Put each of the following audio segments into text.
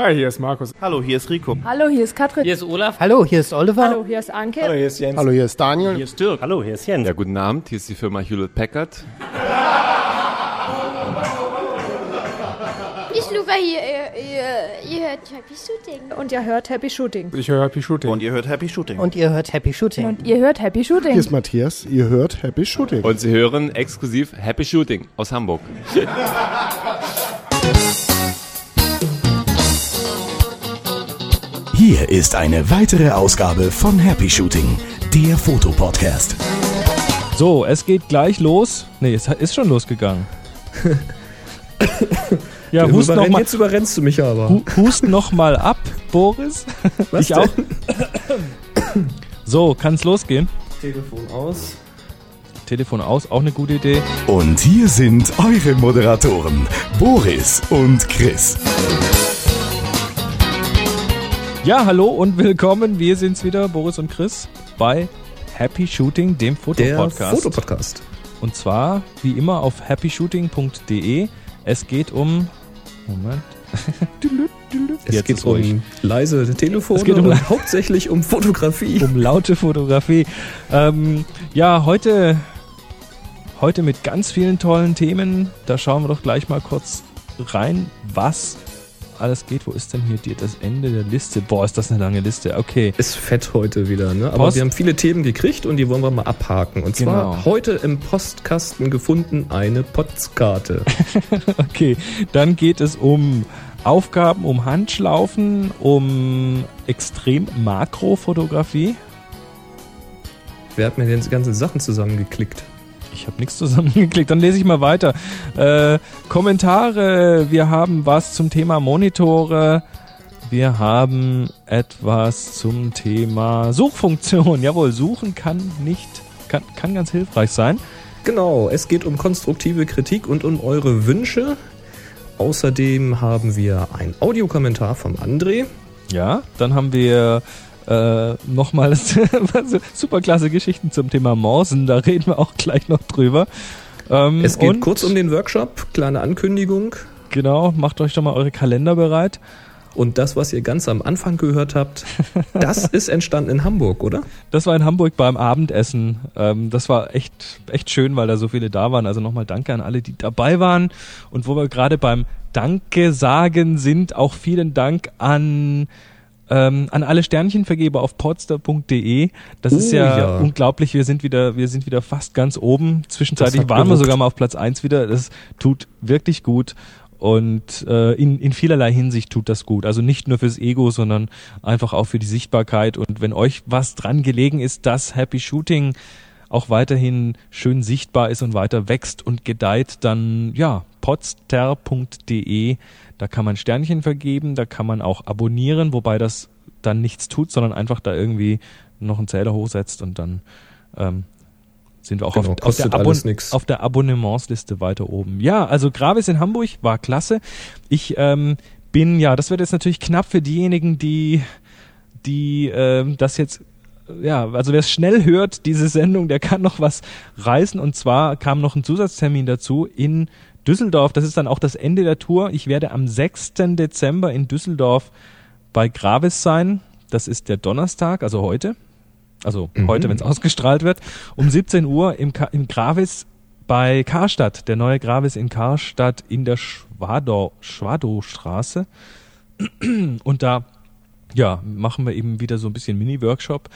Hi, hier ist Markus. Hallo, hier ist Rico. Hallo, hier ist Katrin. Hier ist Olaf. Hallo, hier ist Oliver. Hallo, hier ist Anke. Hallo, hier ist Jens. Hallo, hier ist Daniel. Hier ist Dirk. Hallo, hier ist Jens. Ja, guten Abend. Hier ist die Firma Hewlett Packard. Ich Luca hier, ihr, ihr, ihr hört Happy Shooting. Und ihr hört Happy Shooting. Ich höre Happy Shooting. Und ihr hört Happy Shooting. Und ihr hört Happy Shooting. Und ihr hört Happy Shooting. Hier ist Matthias. Ihr hört Happy Shooting. Und Sie hören exklusiv Happy Shooting aus Hamburg. Hier ist eine weitere Ausgabe von Happy Shooting, der Fotopodcast. So, es geht gleich los. Nee, es ist schon losgegangen. ja, Du hust noch mal, Jetzt überrennst du mich aber. hu- hust noch mal ab, Boris. Was ich auch. So, kann's losgehen. Telefon aus. Telefon aus, auch eine gute Idee. Und hier sind eure Moderatoren, Boris und Chris. Ja, hallo und willkommen. Wir sind's wieder, Boris und Chris, bei Happy Shooting, dem Der Fotopodcast. Fotopodcast. Und zwar, wie immer, auf happyshooting.de. Es geht um. Moment. Es Jetzt geht ruhig. um leise Telefone Es geht um- und hauptsächlich um Fotografie. um laute Fotografie. Ähm, ja, heute, heute mit ganz vielen tollen Themen. Da schauen wir doch gleich mal kurz rein, was alles geht. Wo ist denn hier die, das Ende der Liste? Boah, ist das eine lange Liste. Okay. Ist fett heute wieder, ne? Aber Post- wir haben viele Themen gekriegt und die wollen wir mal abhaken. Und zwar Genau. heute im Postkasten gefunden eine Potzkarte. Okay, dann geht es um Aufgaben, um Handschlaufen, um extrem Makrofotografie. Wer hat mir denn die ganzen Sachen zusammengeklickt? Ich habe nichts zusammengeklickt. Dann lese ich mal weiter. Äh, Kommentare. Wir haben was zum Thema Monitore. Wir haben etwas zum Thema Suchfunktion. Jawohl, suchen kann nicht, kann, kann ganz hilfreich sein. Genau, es geht um konstruktive Kritik und um eure Wünsche. Außerdem haben wir einen Audiokommentar vom André. Ja, dann haben wir äh, nochmal super klasse Geschichten zum Thema Morsen. Da reden wir auch gleich noch drüber. Ähm, Es geht kurz um den Workshop, kleine Ankündigung. Genau, macht euch doch mal eure Kalender bereit. Und das, was ihr ganz am Anfang gehört habt, das ist entstanden in Hamburg, oder? Das war in Hamburg beim Abendessen. Ähm, das war echt, echt schön, weil da so viele da waren. Also nochmal danke an alle, die dabei waren. Und wo wir gerade beim Danke sagen sind, auch vielen Dank an ähm, an alle Sternchenvergeber auf podster.de. Das ist Oh, ja, ja. unglaublich. Wir sind wieder, wir sind wieder fast ganz oben. Zwischenzeitlich waren wir sogar mal auf Platz eins wieder. Das tut wirklich gut. Und äh, in, in vielerlei Hinsicht tut das gut. Also nicht nur fürs Ego, sondern einfach auch für die Sichtbarkeit. Und wenn euch was dran gelegen ist, dass Happy Shooting auch weiterhin schön sichtbar ist und weiter wächst und gedeiht, dann ja, podster.de, da kann man Sternchen vergeben, da kann man auch abonnieren, wobei das dann nichts tut, sondern einfach da irgendwie noch einen Zähler hochsetzt und dann ähm, sind wir auch Genau, auf, auf, der nix. auf der Abonnementsliste weiter oben. Ja, also Gravis in Hamburg war klasse. Ich ähm, bin, ja, das wird jetzt natürlich knapp für diejenigen, die, die ähm, das jetzt ja, also wer es schnell hört, diese Sendung, der kann noch was reißen. Und zwar kam noch ein Zusatztermin dazu in Düsseldorf. Das ist dann auch das Ende der Tour. Ich werde am 6. Dezember in Düsseldorf bei Gravis sein. Das ist der Donnerstag, also heute. Also Mhm. heute, wenn es ausgestrahlt wird. Um 17 Uhr im, Ka im Gravis bei Karstadt. Der neue Gravis in Karstadt in der Schwadow, Schwadowstraße. Und da ja, machen wir eben wieder so ein bisschen Mini-Workshop.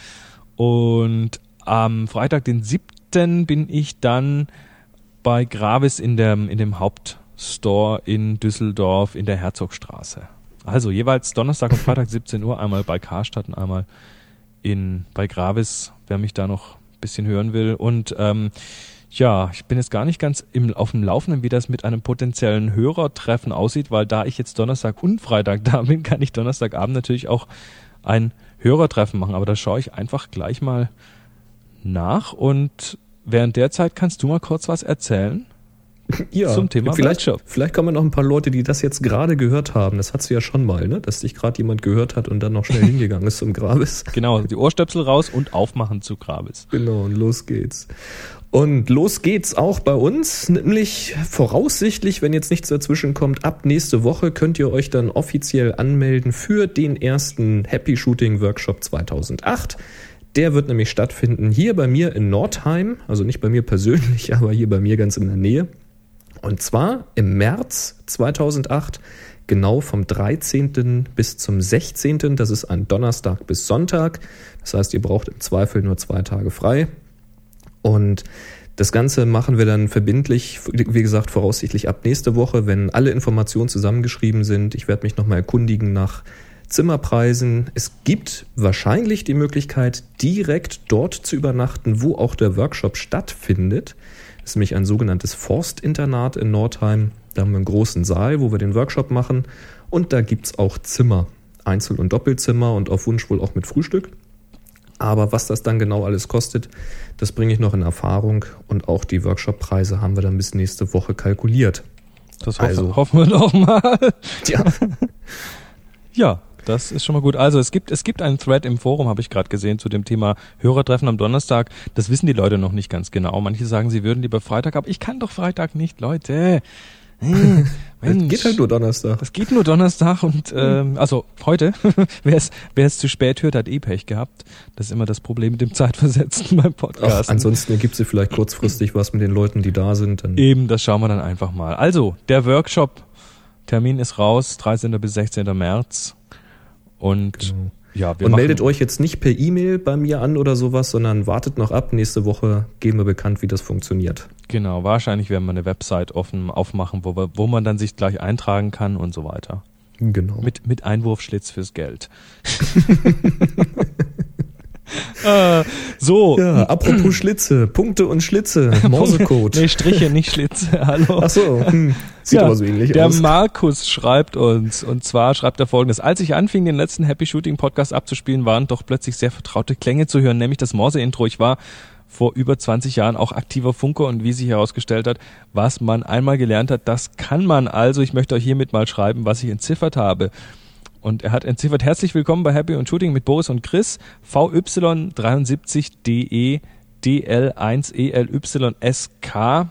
Und am Freitag, den 7. bin ich dann bei Gravis in dem, in dem Hauptstore in Düsseldorf in der Herzogstraße. Also jeweils Donnerstag und Freitag 17 Uhr, einmal bei Karstadt und einmal in, bei Gravis, wer mich da noch ein bisschen hören will. Und ähm, ja, ich bin jetzt gar nicht ganz im, auf dem Laufenden, wie das mit einem potenziellen Hörertreffen aussieht, weil da ich jetzt Donnerstag und Freitag da bin, kann ich Donnerstagabend natürlich auch ein Hörertreffen machen. Aber da schaue ich einfach gleich mal nach und während der Zeit kannst du mal kurz was erzählen. Ja, Zum Thema vielleicht, vielleicht kommen noch ein paar Leute, die das jetzt gerade gehört haben. Das hast du ja schon mal, ne? Dass dich gerade jemand gehört hat und dann noch schnell hingegangen ist zum Gravis. Genau, die Ohrstöpsel raus und aufmachen zu Gravis. Genau, und los geht's. Und los geht's auch bei uns, nämlich voraussichtlich, wenn jetzt nichts dazwischen kommt, ab nächste Woche könnt ihr euch dann offiziell anmelden für den ersten Happy Shooting Workshop 2008. Der wird nämlich stattfinden hier bei mir in Nordheim, also nicht bei mir persönlich, aber hier bei mir ganz in der Nähe. Und zwar im März 2008, genau vom 13. bis zum 16. Das ist ein Donnerstag bis Sonntag. Das heißt, ihr braucht im Zweifel nur zwei Tage frei. Und das Ganze machen wir dann verbindlich, wie gesagt, voraussichtlich ab nächste Woche, wenn alle Informationen zusammengeschrieben sind. Ich werde mich nochmal erkundigen nach Zimmerpreisen. Es gibt wahrscheinlich die Möglichkeit, direkt dort zu übernachten, wo auch der Workshop stattfindet. Das ist nämlich ein sogenanntes Forstinternat in Nordheim. Da haben wir einen großen Saal, wo wir den Workshop machen. Und da gibt's auch Zimmer, Einzel- und Doppelzimmer und auf Wunsch wohl auch mit Frühstück. Aber was das dann genau alles kostet, das bringe ich noch in Erfahrung. Und auch die Workshop-Preise haben wir dann bis nächste Woche kalkuliert. Das hoffen, Also. hoffen wir doch mal. Tja, Ja, das ist schon mal gut. Also es gibt es gibt einen Thread im Forum, habe ich gerade gesehen, zu dem Thema Hörertreffen am Donnerstag. Das wissen die Leute noch nicht ganz genau. Manche sagen, sie würden lieber Freitag, aber ich kann doch Freitag nicht, Leute. Hm, das Mensch. geht halt nur Donnerstag. Das geht nur Donnerstag und ähm, also heute. wer es wer es zu spät hört, hat eh Pech gehabt. Das ist immer das Problem mit dem Zeitversetzten beim Ach, Podcast. ansonsten ergibt sich vielleicht kurzfristig was mit den Leuten, die da sind. Dann Eben, das schauen wir dann einfach mal. Also, der Workshop, Termin ist raus, 13. bis 16. März. Und Genau. ja, wir und meldet euch jetzt nicht per E-Mail bei mir an oder sowas, sondern wartet noch ab. Nächste Woche geben wir bekannt, wie das funktioniert. Genau, wahrscheinlich werden wir eine Website offen aufmachen, wo, wir, wo man dann sich gleich eintragen kann und so weiter. Genau. Mit, mit Einwurfschlitz fürs Geld. äh, so. ja, apropos Schlitze, Punkte und Schlitze, Morsecode. Nee, Striche, nicht Schlitze. Hallo. Ach so, hm. sieht Ja, aber so ähnlich der aus. Markus schreibt uns, und zwar schreibt er folgendes. Als ich anfing, den letzten Happy Shooting Podcast abzuspielen, waren doch plötzlich sehr vertraute Klänge zu hören, nämlich das Morse-Intro. Ich war vor über 20 Jahren auch aktiver Funker und wie sich herausgestellt hat, was man einmal gelernt hat, das kann man also. Ich möchte euch hiermit mal schreiben, was ich entziffert habe. Und er hat entziffert, herzlich willkommen bei Happy und Shooting mit Boris und Chris, VY73DE DL1ELYSK.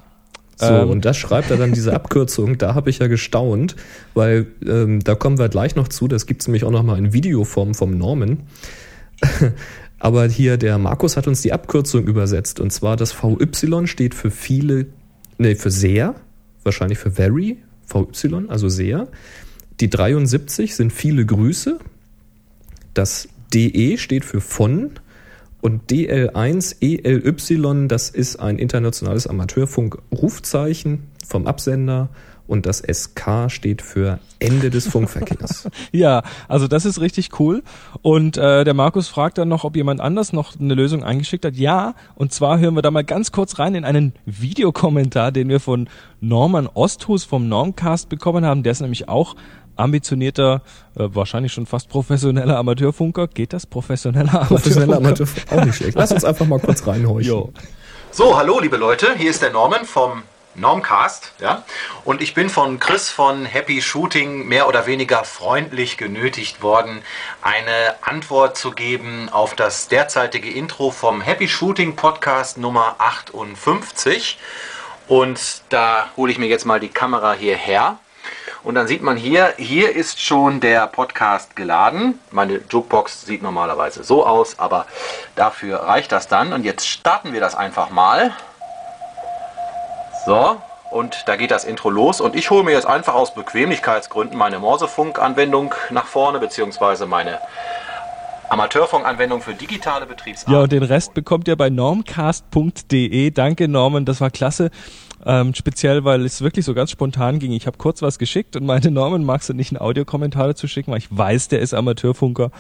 So, Ähm, und das schreibt er dann diese Abkürzung. Da habe ich ja gestaunt, weil ähm, da kommen wir gleich noch zu. Das gibt's nämlich auch noch mal in Videoform vom Norman. Aber hier der Markus hat uns die Abkürzung übersetzt. Und zwar das VY steht für viele, nee, für sehr, wahrscheinlich für very, VY, also sehr. Die 73 sind viele Grüße. Das DE steht für von. Und DL1 ELY, das ist ein internationales Amateurfunk-Rufzeichen vom Absender. Und das SK steht für Ende des Funkverkehrs. Ja, also das ist richtig cool. Und äh, der Markus fragt dann noch, ob jemand anders noch eine Lösung eingeschickt hat. Ja, und zwar hören wir da mal ganz kurz rein in einen Videokommentar, den wir von Norman Osthus vom Normcast bekommen haben. Der ist nämlich auch ambitionierter, äh, wahrscheinlich schon fast professioneller Amateurfunker. Geht das? Professioneller Amateurfunker? Professioneller Amateurfunk, auch nicht schlecht. Lass uns einfach mal kurz reinhorchen. So, hallo liebe Leute, hier ist der Norman vom Normcast, ja, und ich bin von Chris von Happy Shooting mehr oder weniger freundlich genötigt worden, eine Antwort zu geben auf das derzeitige Intro vom Happy Shooting Podcast Nummer 58. Und da hole ich mir jetzt mal die Kamera hierher. Und dann sieht man hier, hier ist schon der Podcast geladen. Meine Jukebox sieht normalerweise so aus, aber dafür reicht das dann. Und jetzt starten wir das einfach mal. So, und da geht das Intro los. Und ich hole mir jetzt einfach aus Bequemlichkeitsgründen meine Morsefunk-Anwendung nach vorne, beziehungsweise meine Amateurfunk-Anwendung für digitale Betriebsarten. Ja, und den Rest bekommt ihr bei normcast.de. Danke, Norman, das war klasse. Ähm, speziell, weil es wirklich so ganz spontan ging. Ich habe kurz was geschickt und meinte, Norman, magst du nicht einen Audiokommentar dazu schicken, weil ich weiß, der ist Amateurfunker.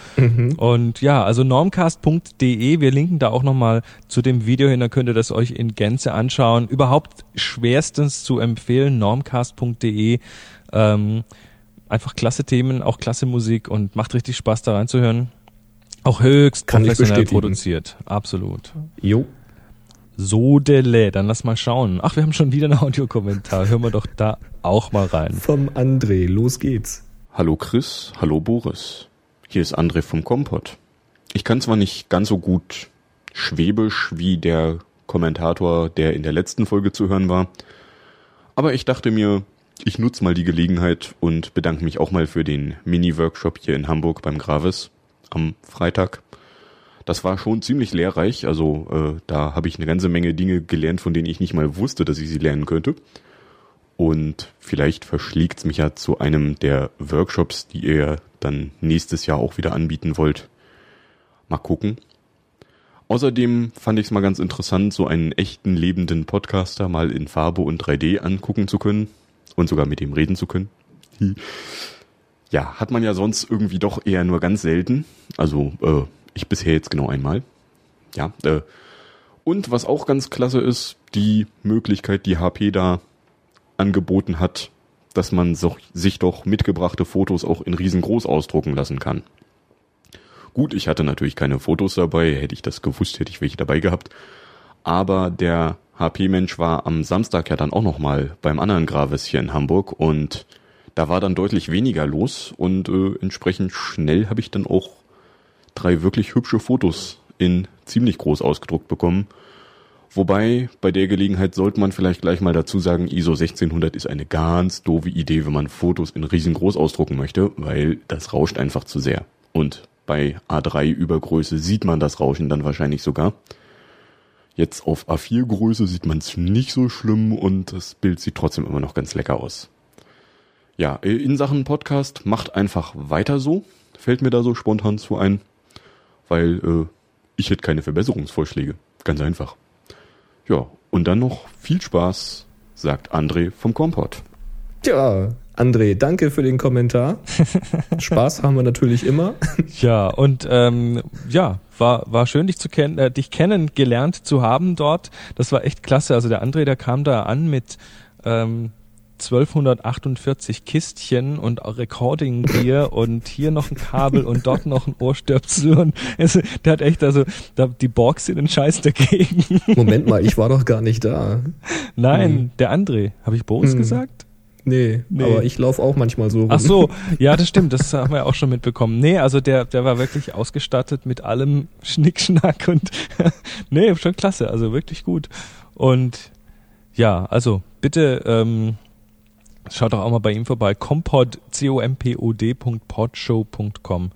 Und ja, also normcast.de, wir linken da auch nochmal zu dem Video hin, da könnt ihr das euch in Gänze anschauen. Überhaupt schwerstens zu empfehlen, normcast.de. Ähm, einfach klasse Themen, auch klasse Musik und macht richtig Spaß da reinzuhören. Auch höchst Kann ich professionell bestätigen. produziert, absolut. Jo. Sodele. Dann lass mal schauen. Ach, wir haben schon wieder einen Audiokommentar. Hören wir doch da auch mal rein. Vom André, los geht's. Hallo Chris, hallo Boris. Hier ist André vom Kompott. Ich kann zwar nicht ganz so gut Schwäbisch wie der Kommentator, der in der letzten Folge zu hören war, aber ich dachte mir, ich nutze mal die Gelegenheit und bedanke mich auch mal für den Mini-Workshop hier in Hamburg beim Gravis am Freitag. Das war schon ziemlich lehrreich, also äh, da habe ich eine ganze Menge Dinge gelernt, von denen ich nicht mal wusste, dass ich sie lernen könnte. Und vielleicht verschlägt's mich ja zu einem der Workshops, die ihr dann nächstes Jahr auch wieder anbieten wollt. Mal gucken. Außerdem fand ich es mal ganz interessant, so einen echten lebenden Podcaster mal in Farbe und 3D angucken zu können und sogar mit ihm reden zu können. Ja, hat man ja sonst irgendwie doch eher nur ganz selten. Also äh, ich bisher jetzt genau einmal. Ja, äh, und was auch ganz klasse ist, die Möglichkeit, die HP da angeboten hat, dass man so, sich doch mitgebrachte Fotos auch in riesengroß ausdrucken lassen kann. Gut, ich hatte natürlich keine Fotos dabei, hätte ich das gewusst, hätte ich welche dabei gehabt. Aber der HP-Mensch war am Samstag ja dann auch nochmal beim anderen Gravis hier in Hamburg und da war dann deutlich weniger los und äh, entsprechend schnell habe ich dann auch drei wirklich hübsche Fotos in ziemlich groß ausgedruckt bekommen. Wobei, bei der Gelegenheit sollte man vielleicht gleich mal dazu sagen, ISO 1600 ist eine ganz doofe Idee, wenn man Fotos in riesengroß ausdrucken möchte, weil das rauscht einfach zu sehr. Und bei A3 Übergröße sieht man das Rauschen dann wahrscheinlich sogar. Jetzt auf A4 Größe sieht man es nicht so schlimm und das Bild sieht trotzdem immer noch ganz lecker aus. Ja, in Sachen Podcast macht einfach weiter so. Fällt mir da so spontan zu ein, weil äh, ich hätte keine Verbesserungsvorschläge. Ganz einfach. Ja, und dann noch viel Spaß, sagt André vom Kompott. Tja, André, danke für den Kommentar. Spaß haben wir natürlich immer. Ja, und ähm, ja, war, war schön, dich zu kennen, äh, dich kennengelernt zu haben dort. Das war echt klasse. Also der André, der kam da an mit ähm, 1248 Kistchen und Recording Gear und hier noch ein Kabel und dort noch ein Ohrstöpsel und also, der hat echt also da, die Borgs sind ein Scheiß dagegen. Moment mal, ich war doch gar nicht da. Nein, hm. der André. Habe ich Boris hm. gesagt? Nee, nee, aber ich laufe auch manchmal so rum. Ach so, ja, das stimmt, das haben wir auch schon mitbekommen. Nee, also der, der war wirklich ausgestattet mit allem Schnickschnack und nee, schon klasse, also wirklich gut. Und ja, also bitte ähm, schaut doch auch mal bei ihm vorbei. Compod, C-O-M-P-O-D.podshow.com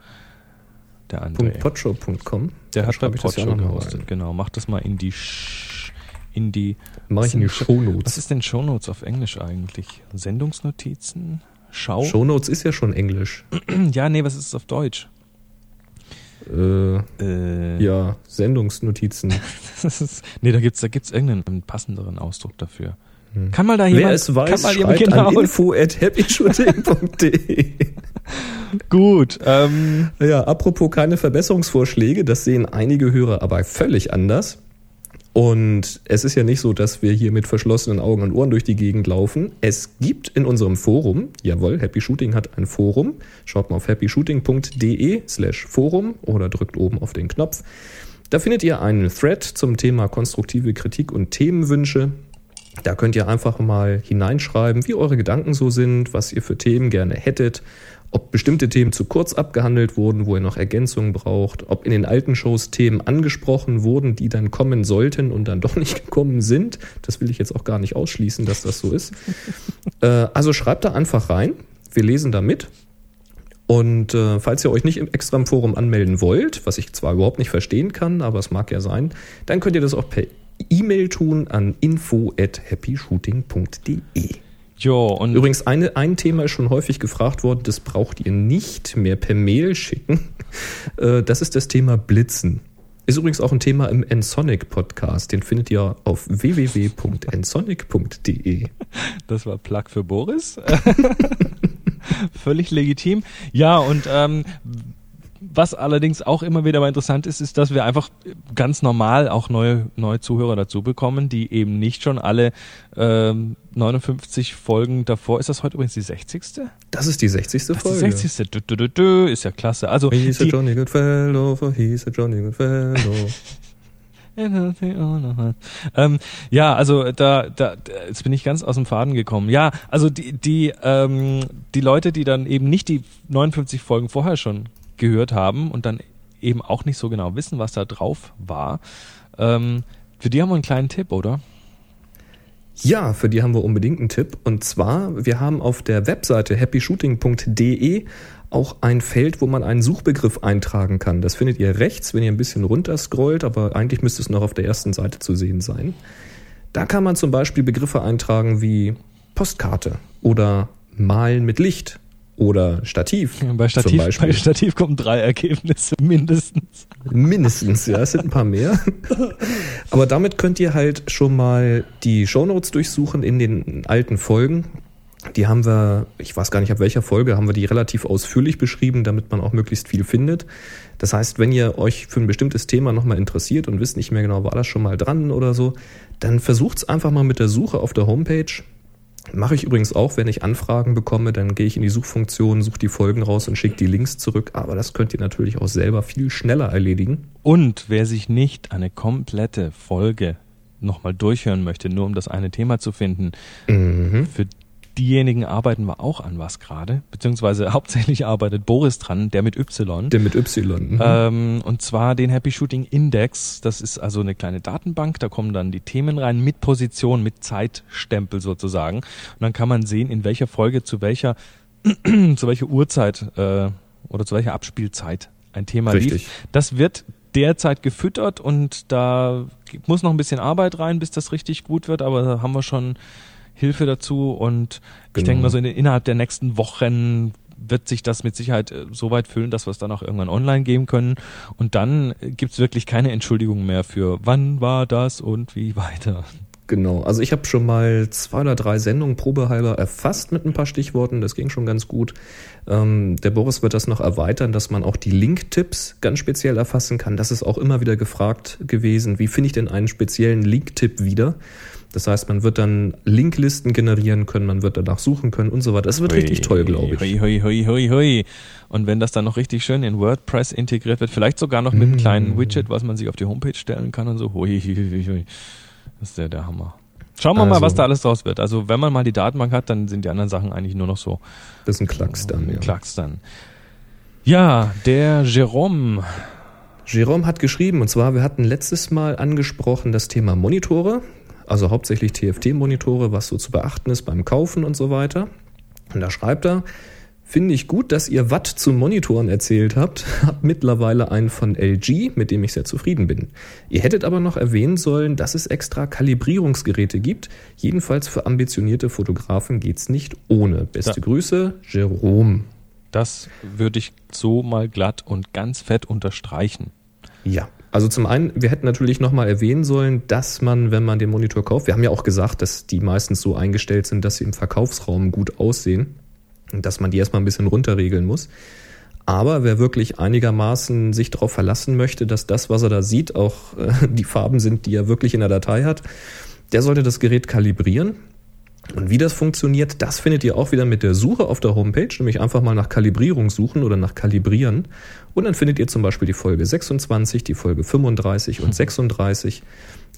Der André. Podshow.com? Der hat bei Podshow gehostet, genau. Mach das mal in die Sch in die Mach ich in die Shownotes. Was ist denn Shownotes auf Englisch eigentlich? Sendungsnotizen? Schau? Shownotes ist ja schon Englisch. ja, nee, was ist es auf Deutsch? Äh, äh, ja, Sendungsnotizen. ist, nee, da gibt's da gibt's irgendeinen passenderen Ausdruck dafür. Hm. Kann mal da jemand, Wer es weiß, kann mal schreibt genau an info at happyshooting.de. Gut. Ähm, ja, apropos keine Verbesserungsvorschläge, das sehen einige Hörer aber völlig anders. Und es ist ja nicht so, dass wir hier mit verschlossenen Augen und Ohren durch die Gegend laufen. Es gibt in unserem Forum, jawohl, Happy Shooting hat ein Forum. Schaut mal auf happyshooting.de slash Forum oder drückt oben auf den Knopf. Da findet ihr einen Thread zum Thema konstruktive Kritik und Themenwünsche. Da könnt ihr einfach mal hineinschreiben, wie eure Gedanken so sind, was ihr für Themen gerne hättet ob bestimmte Themen zu kurz abgehandelt wurden, wo ihr noch Ergänzungen braucht, ob in den alten Shows Themen angesprochen wurden, die dann kommen sollten und dann doch nicht gekommen sind. Das will ich jetzt auch gar nicht ausschließen, dass das so ist. äh, also schreibt da einfach rein. Wir lesen da mit. Und äh, falls ihr euch nicht im extra im Forum anmelden wollt, was ich zwar überhaupt nicht verstehen kann, aber es mag ja sein, dann könnt ihr das auch per E-Mail tun an info at happyshooting.de. Jo, und Übrigens, eine, ein Thema ist schon häufig gefragt worden, das braucht ihr nicht mehr per Mail schicken. Äh, das ist das Thema Blitzen. Ist übrigens auch ein Thema im Ensonic Podcast. Den findet ihr auf www.ensonic.de. Das war Plug für Boris. Völlig legitim. Ja, und ähm, was allerdings auch immer wieder mal interessant ist, ist, dass wir einfach ganz normal auch neue, neue Zuhörer dazu bekommen, die eben nicht schon alle ähm, 59 Folgen davor. Ist das heute übrigens die 60.? Das ist die 60. Das Folge. Ist die 60. Dö, dö, dö, dö, ist ja klasse. Also he's a die, Johnny Goodfellow, he's a Johnny Goodfellow. ähm, ja, also da, da, jetzt bin ich ganz aus dem Faden gekommen. Ja, also die, die, ähm, die Leute, die dann eben nicht die 59 Folgen vorher schon gehört haben und dann eben auch nicht so genau wissen, was da drauf war, ähm, für die haben wir einen kleinen Tipp, oder? Ja, für die haben wir unbedingt einen Tipp. Und zwar, wir haben auf der Webseite happyshooting.de auch ein Feld, wo man einen Suchbegriff eintragen kann. Das findet ihr rechts, wenn ihr ein bisschen runter scrollt, aber eigentlich müsste es noch auf der ersten Seite zu sehen sein. Da kann man zum Beispiel Begriffe eintragen wie Postkarte oder Malen mit Licht oder Stativ. Ja, bei, Stativ bei Stativ kommen drei Ergebnisse mindestens. Mindestens, ja, es sind ein paar mehr. Aber damit könnt ihr halt schon mal die Shownotes durchsuchen in den alten Folgen. Die haben wir, ich weiß gar nicht ab welcher Folge, haben wir die relativ ausführlich beschrieben, damit man auch möglichst viel findet. Das heißt, wenn ihr euch für ein bestimmtes Thema nochmal interessiert und wisst nicht mehr genau, war das schon mal dran oder so, dann versucht's einfach mal mit der Suche auf der Homepage. Mache ich übrigens auch, wenn ich Anfragen bekomme, dann gehe ich in die Suchfunktion, suche die Folgen raus und schicke die Links zurück. Aber das könnt ihr natürlich auch selber viel schneller erledigen. Und wer sich nicht eine komplette Folge nochmal durchhören möchte, nur um das eine Thema zu finden, mhm. für diejenigen arbeiten wir auch an was gerade, beziehungsweise hauptsächlich arbeitet Boris dran, der mit Y. Der mit Y. Mhm. Ähm, und zwar den Happy Shooting Index. Das ist also eine kleine Datenbank, da kommen dann die Themen rein mit Position, mit Zeitstempel sozusagen. Und dann kann man sehen, in welcher Folge zu welcher zu welcher Uhrzeit äh, oder zu welcher Abspielzeit ein Thema Richtig. lief. Das wird derzeit gefüttert und da muss noch ein bisschen Arbeit rein, bis das richtig gut wird, aber da haben wir schon Hilfe dazu und ich denke mal so in, innerhalb der nächsten Wochen wird sich das mit Sicherheit äh, so weit füllen, dass wir es dann auch irgendwann online geben können. Und dann gibt's wirklich keine Entschuldigung mehr für wann war das und wie weiter. Genau, also ich habe schon mal zwei oder drei Sendungen probehalber erfasst mit ein paar Stichworten, das ging schon ganz gut. Ähm, der Boris wird das noch erweitern, dass man auch die Link-Tipps ganz speziell erfassen kann. Das ist auch immer wieder gefragt gewesen, wie finde ich denn einen speziellen Link-Tipp wieder? Das heißt, man wird dann Linklisten generieren können, man wird danach suchen können und so weiter. Das wird hui, richtig toll, glaube ich. Hui, hui, hui, hui, hui. Und wenn das dann noch richtig schön in WordPress integriert wird, vielleicht sogar noch mit einem mm. kleinen Widget, was man sich auf die Homepage stellen kann und so. Hui, hui, hui, hui. Das ist ja der Hammer. Schauen wir also, mal, was da alles draus wird. Also wenn man mal die Datenbank hat, dann sind die anderen Sachen eigentlich nur noch so. Das ist ein Klacks dann, ja. Klacks dann. Ja, der Jerome. Jerome hat geschrieben, und zwar, wir hatten letztes Mal angesprochen das Thema Monitore also hauptsächlich TFT-Monitore, was so zu beachten ist beim Kaufen und so weiter. Und da schreibt er, Finde ich gut, dass ihr Watt zu Monitoren erzählt habt. Hab mittlerweile einen von LG, mit dem ich sehr zufrieden bin. Ihr hättet aber noch erwähnen sollen, dass es extra Kalibrierungsgeräte gibt. Jedenfalls für ambitionierte Fotografen geht's nicht ohne. Beste ja. Grüße, Jerome. Das würde ich so mal glatt und ganz fett unterstreichen. Ja, also zum einen, wir hätten natürlich nochmal erwähnen sollen, dass man, wenn man den Monitor kauft, wir haben ja auch gesagt, dass die meistens so eingestellt sind, dass sie im Verkaufsraum gut aussehen dass man die erstmal ein bisschen runterregeln muss. Aber wer wirklich einigermaßen sich darauf verlassen möchte, dass das, was er da sieht, auch äh, die Farben sind, die er wirklich in der Datei hat, der sollte das Gerät kalibrieren. Und wie das funktioniert, das findet ihr auch wieder mit der Suche auf der Homepage, nämlich einfach mal nach Kalibrierung suchen oder nach Kalibrieren. Und dann findet ihr zum Beispiel die Folge 26, die Folge 35 und 36.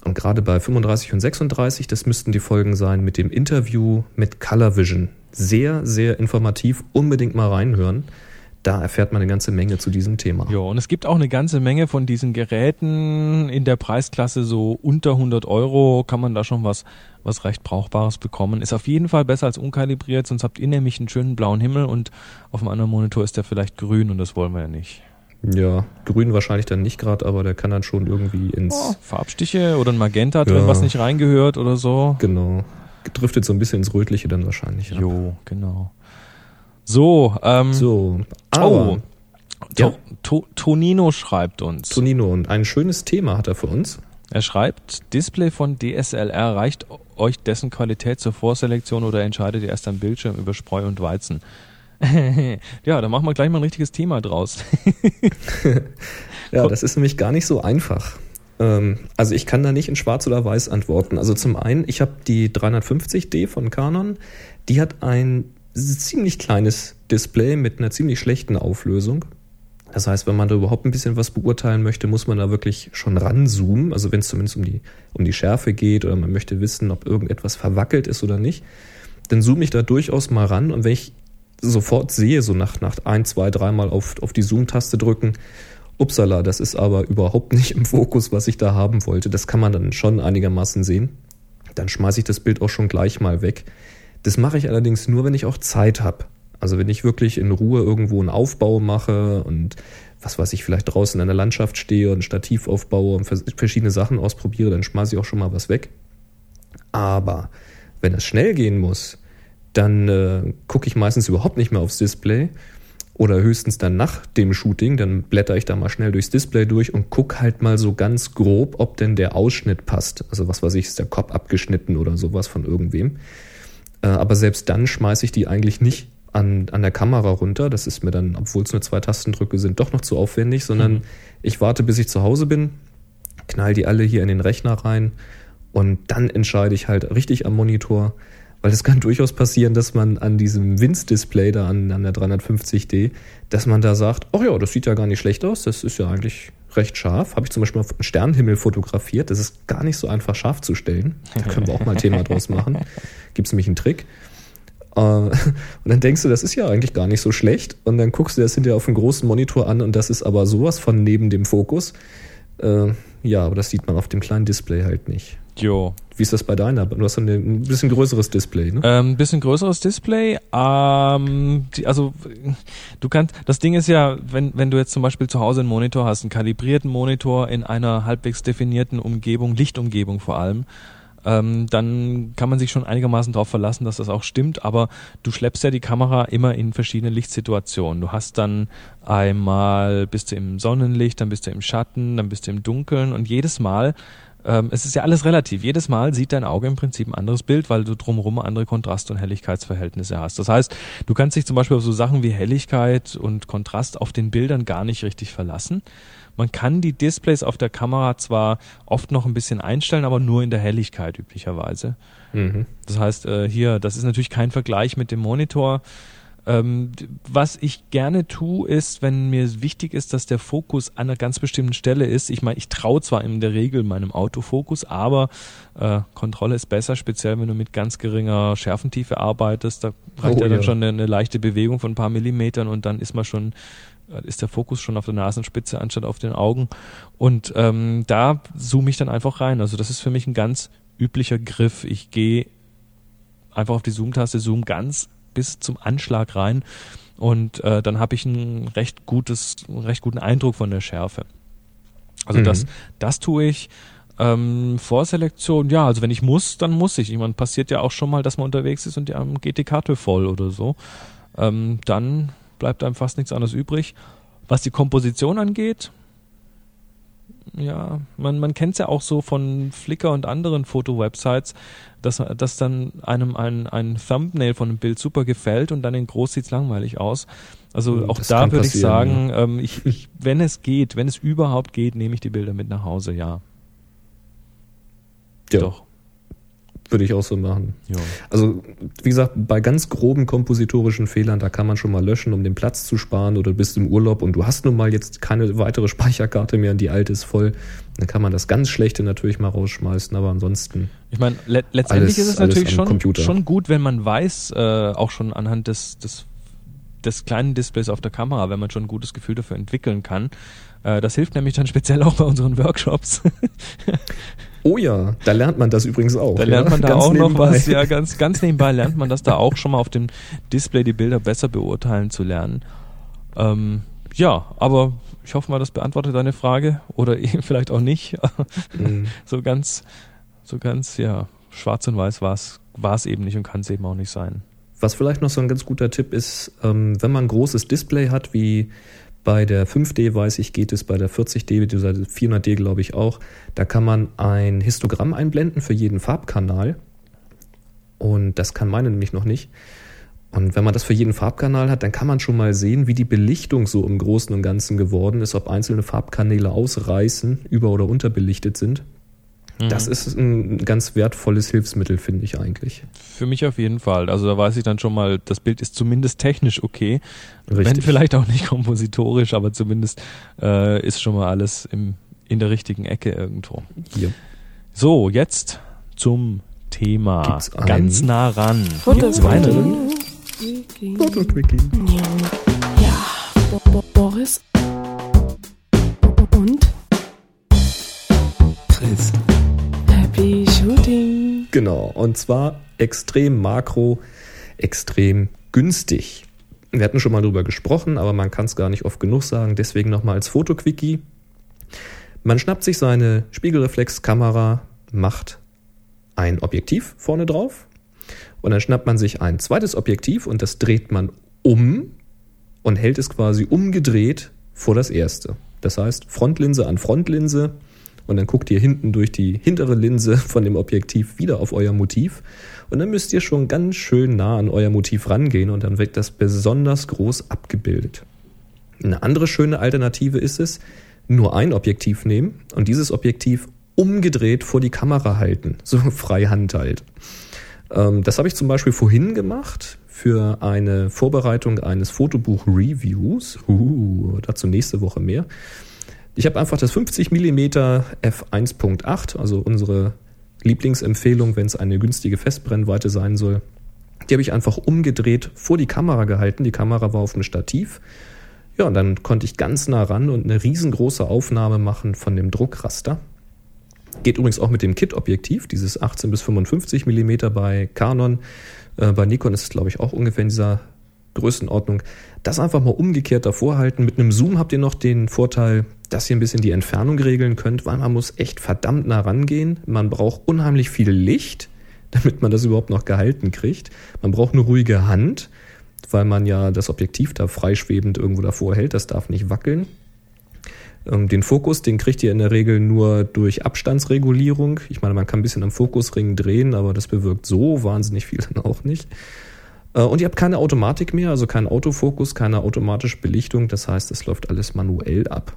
Und gerade bei 35 und 36, das müssten die Folgen sein mit dem Interview mit Color Vision. Sehr, sehr informativ, unbedingt mal reinhören da erfährt man eine ganze Menge zu diesem Thema. Ja, und es gibt auch eine ganze Menge von diesen Geräten in der Preisklasse so unter 100 Euro kann man da schon was, was recht Brauchbares bekommen. Ist auf jeden Fall besser als unkalibriert, sonst habt ihr nämlich einen schönen blauen Himmel und auf dem anderen Monitor ist der vielleicht grün und das wollen wir ja nicht. Ja, grün wahrscheinlich dann nicht gerade, aber der kann dann schon irgendwie ins... Oh, Farbstiche oder ein Magenta drin, ja. was nicht reingehört oder so. Genau. Driftet so ein bisschen ins Rötliche dann wahrscheinlich. Jo, genau. So, ähm, so. Aber, oh, ja. to, Tonino schreibt uns. Tonino, und ein schönes Thema hat er für uns. Er schreibt, Display von DSLR reicht euch dessen Qualität zur Vorselektion oder entscheidet ihr erst am Bildschirm über Spreu und Weizen? ja, da machen wir gleich mal ein richtiges Thema draus. ja, das ist nämlich gar nicht so einfach. Ähm, also ich kann da nicht in schwarz oder weiß antworten. Also zum einen, ich habe die 350D von Canon, die hat ein ziemlich kleines Display mit einer ziemlich schlechten Auflösung. Das heißt, wenn man da überhaupt ein bisschen was beurteilen möchte, muss man da wirklich schon ranzoomen. Also wenn es zumindest um die, um die Schärfe geht oder man möchte wissen, ob irgendetwas verwackelt ist oder nicht, dann zoome ich da durchaus mal ran. Und wenn ich sofort sehe, so nach, nach ein, zwei, dreimal auf, auf die Zoom-Taste drücken, upsala, das ist aber überhaupt nicht im Fokus, was ich da haben wollte. Das kann man dann schon einigermaßen sehen. Dann schmeiße ich das Bild auch schon gleich mal weg. Das mache ich allerdings nur, wenn ich auch Zeit habe. Also wenn ich wirklich in Ruhe irgendwo einen Aufbau mache und was weiß ich, vielleicht draußen in der Landschaft stehe und ein Stativ aufbaue und verschiedene Sachen ausprobiere, dann schmeiße ich auch schon mal was weg. Aber wenn es schnell gehen muss, dann äh, gucke ich meistens überhaupt nicht mehr aufs Display oder höchstens dann nach dem Shooting, dann blätter ich da mal schnell durchs Display durch und gucke halt mal so ganz grob, ob denn der Ausschnitt passt. Also was weiß ich, ist der Kopf abgeschnitten oder sowas von irgendwem. Äh, aber selbst dann schmeiße ich die eigentlich nicht an, an der Kamera runter. Das ist mir dann, obwohl es nur zwei Tastendrücke sind, doch noch zu aufwendig, sondern mhm. ich warte, bis ich zu Hause bin, knall die alle hier in den Rechner rein und dann entscheide ich halt richtig am Monitor, weil es kann durchaus passieren, dass man an diesem Winz-Display da an, an der 350D, dass man da sagt, oh ja, das sieht ja gar nicht schlecht aus, das ist ja eigentlich recht scharf. Habe ich zum Beispiel auf einen Sternenhimmel fotografiert. Das ist gar nicht so einfach scharf zu stellen. Da können wir auch mal ein Thema draus machen. Gibt es nämlich einen Trick. Äh, und dann denkst du, das ist ja eigentlich gar nicht so schlecht. Und dann guckst du das hinterher auf einem großen Monitor an und das ist aber sowas von neben dem Fokus. Äh, ja, aber das sieht man auf dem kleinen Display halt nicht. Jo. Wie ist das bei deiner? Du hast ein bisschen größeres Display, ne? Ein ähm, bisschen größeres Display. Ähm, die, also du kannst, das Ding ist ja, wenn, wenn du jetzt zum Beispiel zu Hause einen Monitor hast, einen kalibrierten Monitor in einer halbwegs definierten Umgebung, Lichtumgebung vor allem, ähm, dann kann man sich schon einigermaßen darauf verlassen, dass das auch stimmt, aber du schleppst ja die Kamera immer in verschiedene Lichtsituationen. Du hast dann einmal bist du im Sonnenlicht, dann bist du im Schatten, dann bist du im Dunkeln und jedes Mal ähm, es ist ja alles relativ. Jedes Mal sieht dein Auge im Prinzip ein anderes Bild, weil du drumherum andere Kontrast- und Helligkeitsverhältnisse hast. Das heißt, du kannst dich zum Beispiel auf so Sachen wie Helligkeit und Kontrast auf den Bildern gar nicht richtig verlassen. Man kann die Displays auf der Kamera zwar oft noch ein bisschen einstellen, aber nur in der Helligkeit üblicherweise. Mhm. Das heißt, äh, hier, das ist natürlich kein Vergleich mit dem Monitor. Ähm, was ich gerne tue, ist, wenn mir wichtig ist, dass der Fokus an einer ganz bestimmten Stelle ist. Ich meine, ich traue zwar in der Regel meinem Autofokus, aber äh, Kontrolle ist besser, speziell wenn du mit ganz geringer Schärfentiefe arbeitest. Da reicht oh, ja dann schon eine, eine, leichte Bewegung von ein paar Millimetern und dann ist man schon ist der Fokus schon auf der Nasenspitze anstatt auf den Augen. Und ähm, da zoome ich dann einfach rein. Also das ist für mich ein ganz üblicher Griff. Ich gehe einfach auf die Zoom-Taste, zoom ganz bis zum Anschlag rein und äh, dann habe ich ein recht gutes, einen recht guten Eindruck von der Schärfe. Also mhm. das, das tue ich. Ähm, Vorselektion, ja, also wenn ich muss, dann muss ich. Ich meine, passiert ja auch schon mal, dass man unterwegs ist und ja, geht die Karte voll oder so. Ähm, dann bleibt einem fast nichts anderes übrig. Was die Komposition angeht, ja, man, man kennt es ja auch so von Flickr und anderen Foto-Websites, dass, dass dann einem ein, ein Thumbnail von einem Bild super gefällt und dann in groß sieht es langweilig aus. Also hm, auch das da würde ich sagen, ähm, ich, ich, wenn es geht, wenn es überhaupt geht, nehme ich die Bilder mit nach Hause, ja. Ja. Doch. Würde ich auch so machen. Ja. Also, wie gesagt, bei ganz groben kompositorischen Fehlern, da kann man schon mal löschen, um den Platz zu sparen oder du bist im Urlaub und du hast nun mal jetzt keine weitere Speicherkarte mehr und die alte ist voll. Dann kann man das ganz Schlechte natürlich mal rausschmeißen, aber ansonsten. Ich meine, le letztendlich alles, ist es natürlich schon, schon gut, wenn man weiß, äh, auch schon anhand des, des, des kleinen Displays auf der Kamera, wenn man schon ein gutes Gefühl dafür entwickeln kann. Äh, das hilft nämlich dann speziell auch bei unseren Workshops. Oh ja, da lernt man das übrigens auch. Da lernt man da ganz auch nebenbei. noch was, ja, ganz, ganz nebenbei lernt man das da auch schon mal auf dem Display die Bilder besser beurteilen zu lernen. Ähm, ja, aber ich hoffe mal, das beantwortet deine Frage oder eben vielleicht auch nicht. Mhm. So ganz, so ganz, ja, schwarz und weiß war es eben nicht und kann es eben auch nicht sein. Was vielleicht noch so ein ganz guter Tipp ist, ähm, wenn man ein großes Display hat, wie bei der 5D weiß ich, geht es bei der 40D, bzw. 400D glaube ich auch. Da kann man ein Histogramm einblenden für jeden Farbkanal. Und das kann meine nämlich noch nicht. Und wenn man das für jeden Farbkanal hat, dann kann man schon mal sehen, wie die Belichtung so im Großen und Ganzen geworden ist, ob einzelne Farbkanäle ausreißen, über- oder unterbelichtet sind. Das ist ein ganz wertvolles Hilfsmittel, finde ich eigentlich. Für mich auf jeden Fall. Also da weiß ich dann schon mal, das Bild ist zumindest technisch okay. Wenn Richtig. vielleicht auch nicht kompositorisch, aber zumindest äh, ist schon mal alles im, in der richtigen Ecke irgendwo. Hier. So, jetzt zum Thema. Gibt's ein Ganz nah ran. Meine- Fotoquickie. Ja, Bo Bo Boris. Und Chris. Shooting. Genau, und zwar extrem makro, extrem günstig. Wir hatten schon mal drüber gesprochen, aber man kann es gar nicht oft genug sagen, deswegen nochmal als Fotoquickie. Man schnappt sich seine Spiegelreflexkamera, macht ein Objektiv vorne drauf und dann schnappt man sich ein zweites Objektiv und das dreht man um und hält es quasi umgedreht vor das erste. Das heißt, Frontlinse an Frontlinse und dann guckt ihr hinten durch die hintere Linse von dem Objektiv wieder auf euer Motiv und dann müsst ihr schon ganz schön nah an euer Motiv rangehen und dann wird das besonders groß abgebildet. Eine andere schöne Alternative ist es, nur ein Objektiv nehmen und dieses Objektiv umgedreht vor die Kamera halten, so frei Hand halt. Ähm, das habe ich zum Beispiel vorhin gemacht für eine Vorbereitung eines Fotobuch-Reviews. Uh, dazu nächste Woche mehr. Ich habe einfach das 50 mm f1.8, also unsere Lieblingsempfehlung, wenn es eine günstige Festbrennweite sein soll. Die habe ich einfach umgedreht vor die Kamera gehalten. Die Kamera war auf dem Stativ. Ja, und dann konnte ich ganz nah ran und eine riesengroße Aufnahme machen von dem Druckraster. Geht übrigens auch mit dem Kit-Objektiv, dieses 18 bis 55 mm bei Canon. Äh, bei Nikon ist es, glaube ich, auch ungefähr in dieser Größenordnung. Das einfach mal umgekehrt davor halten. Mit einem Zoom habt ihr noch den Vorteil, dass ihr ein bisschen die Entfernung regeln könnt, weil man muss echt verdammt nah rangehen. Man braucht unheimlich viel Licht, damit man das überhaupt noch gehalten kriegt. Man braucht eine ruhige Hand, weil man ja das Objektiv da freischwebend irgendwo davor hält. Das darf nicht wackeln. Ähm, Den Fokus, den kriegt ihr in der Regel nur durch Abstandsregulierung. Ich meine, man kann ein bisschen am Fokusring drehen, aber das bewirkt so wahnsinnig viel dann auch nicht. Äh, Und ihr habt keine Automatik mehr, also keinen Autofokus, keine automatische Belichtung. Das heißt, es läuft alles manuell ab.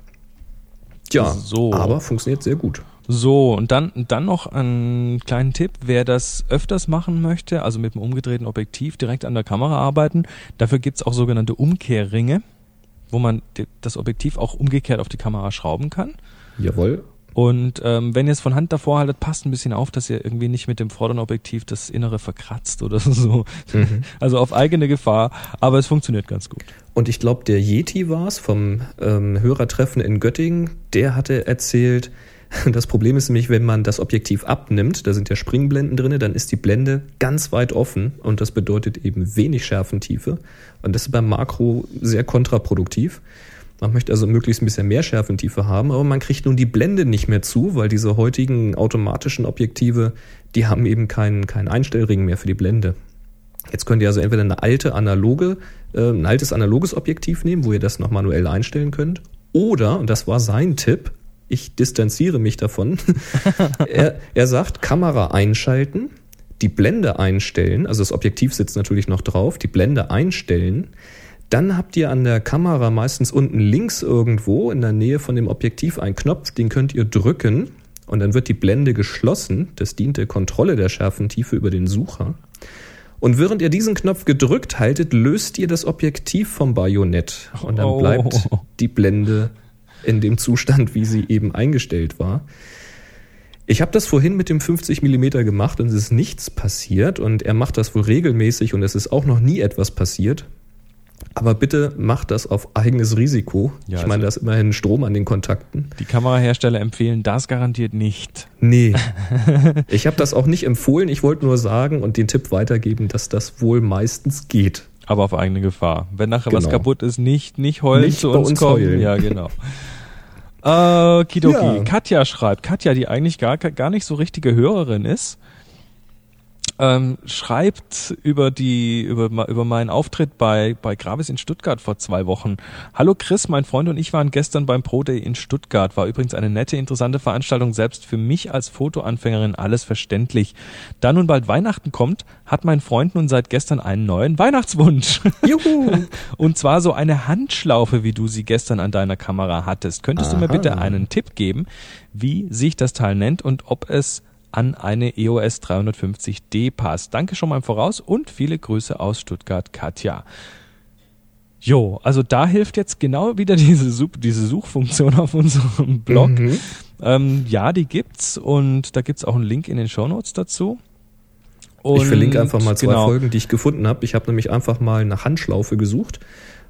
Tja, So. aber funktioniert sehr gut. So, und dann, dann noch einen kleinen Tipp. Wer das öfters machen möchte, also mit einem umgedrehten Objektiv direkt an der Kamera arbeiten, dafür gibt's auch sogenannte Umkehrringe, wo man das Objektiv auch umgekehrt auf die Kamera schrauben kann. Jawohl. Und ähm, wenn ihr es von Hand davor haltet, passt ein bisschen auf, dass ihr irgendwie nicht mit dem vorderen Objektiv das Innere verkratzt oder so. Also auf eigene Gefahr, aber es funktioniert ganz gut. Und ich glaube, der Yeti war es vom ähm, Hörertreffen in Göttingen, der hatte erzählt, das Problem ist nämlich, wenn man das Objektiv abnimmt, da sind ja Springblenden drinne, dann ist die Blende ganz weit offen und das bedeutet eben wenig Schärfentiefe. Und das ist beim Makro sehr kontraproduktiv. Man möchte also möglichst ein bisschen mehr Schärfentiefe haben, aber man kriegt nun die Blende nicht mehr zu, weil diese heutigen automatischen Objektive, die haben eben keinen, keinen Einstellring mehr für die Blende. Jetzt könnt ihr also entweder eine alte analoge, äh, ein altes analoges Objektiv nehmen, wo ihr das noch manuell einstellen könnt. Oder, und das war sein Tipp, ich distanziere mich davon, er, er sagt, Kamera einschalten, die Blende einstellen, also das Objektiv sitzt natürlich noch drauf, die Blende einstellen, dann habt ihr an der Kamera meistens unten links irgendwo in der Nähe von dem Objektiv einen Knopf, den könnt ihr drücken und dann wird die Blende geschlossen. Das dient der Kontrolle der Schärfentiefe über den Sucher. Und während ihr diesen Knopf gedrückt haltet, löst ihr das Objektiv vom Bajonett und dann Oh. bleibt die Blende in dem Zustand, wie sie eben eingestellt war. Ich habe das vorhin mit dem 50 Millimeter gemacht und es ist nichts passiert und er macht das wohl regelmäßig und es ist auch noch nie etwas passiert. Aber bitte macht das auf eigenes Risiko. Ja, ich meine, da also- ist immerhin Strom an den Kontakten. Die Kamerahersteller empfehlen das garantiert nicht. Nee, ich habe das auch nicht empfohlen. Ich wollte nur sagen und den Tipp weitergeben, dass das wohl meistens geht. Aber auf eigene Gefahr. Wenn nachher was Genau. kaputt ist, nicht, nicht heulen Nicht zu uns, uns kommen. heulen. Ja, genau. Äh, Kidoki. Ja. Katja schreibt. Katja, die eigentlich gar, gar nicht so richtige Hörerin ist. Ähm, schreibt über die über, über meinen Auftritt bei bei Gravis in Stuttgart vor zwei Wochen. Hallo Chris, mein Freund und ich waren gestern beim Pro Day in Stuttgart. War übrigens eine nette, interessante Veranstaltung. Selbst für mich als Fotoanfängerin alles verständlich. Da nun bald Weihnachten kommt, hat mein Freund nun seit gestern einen neuen Weihnachtswunsch. Juhu! Und zwar so eine Handschlaufe, wie du sie gestern an deiner Kamera hattest. Könntest du mir Aha. bitte einen Tipp geben, wie sich das Teil nennt und ob es an eine EOS 350D passt? Danke schon mal im Voraus und viele Grüße aus Stuttgart, Katja. Jo, also da hilft jetzt genau wieder diese, Such- diese Suchfunktion auf unserem Blog. Mhm. Ähm, ja, die gibt's und da gibt's auch einen Link in den Shownotes dazu. ich verlinke Und einfach mal zwei genau. Folgen, die ich gefunden habe. Ich habe nämlich einfach mal nach Handschlaufe gesucht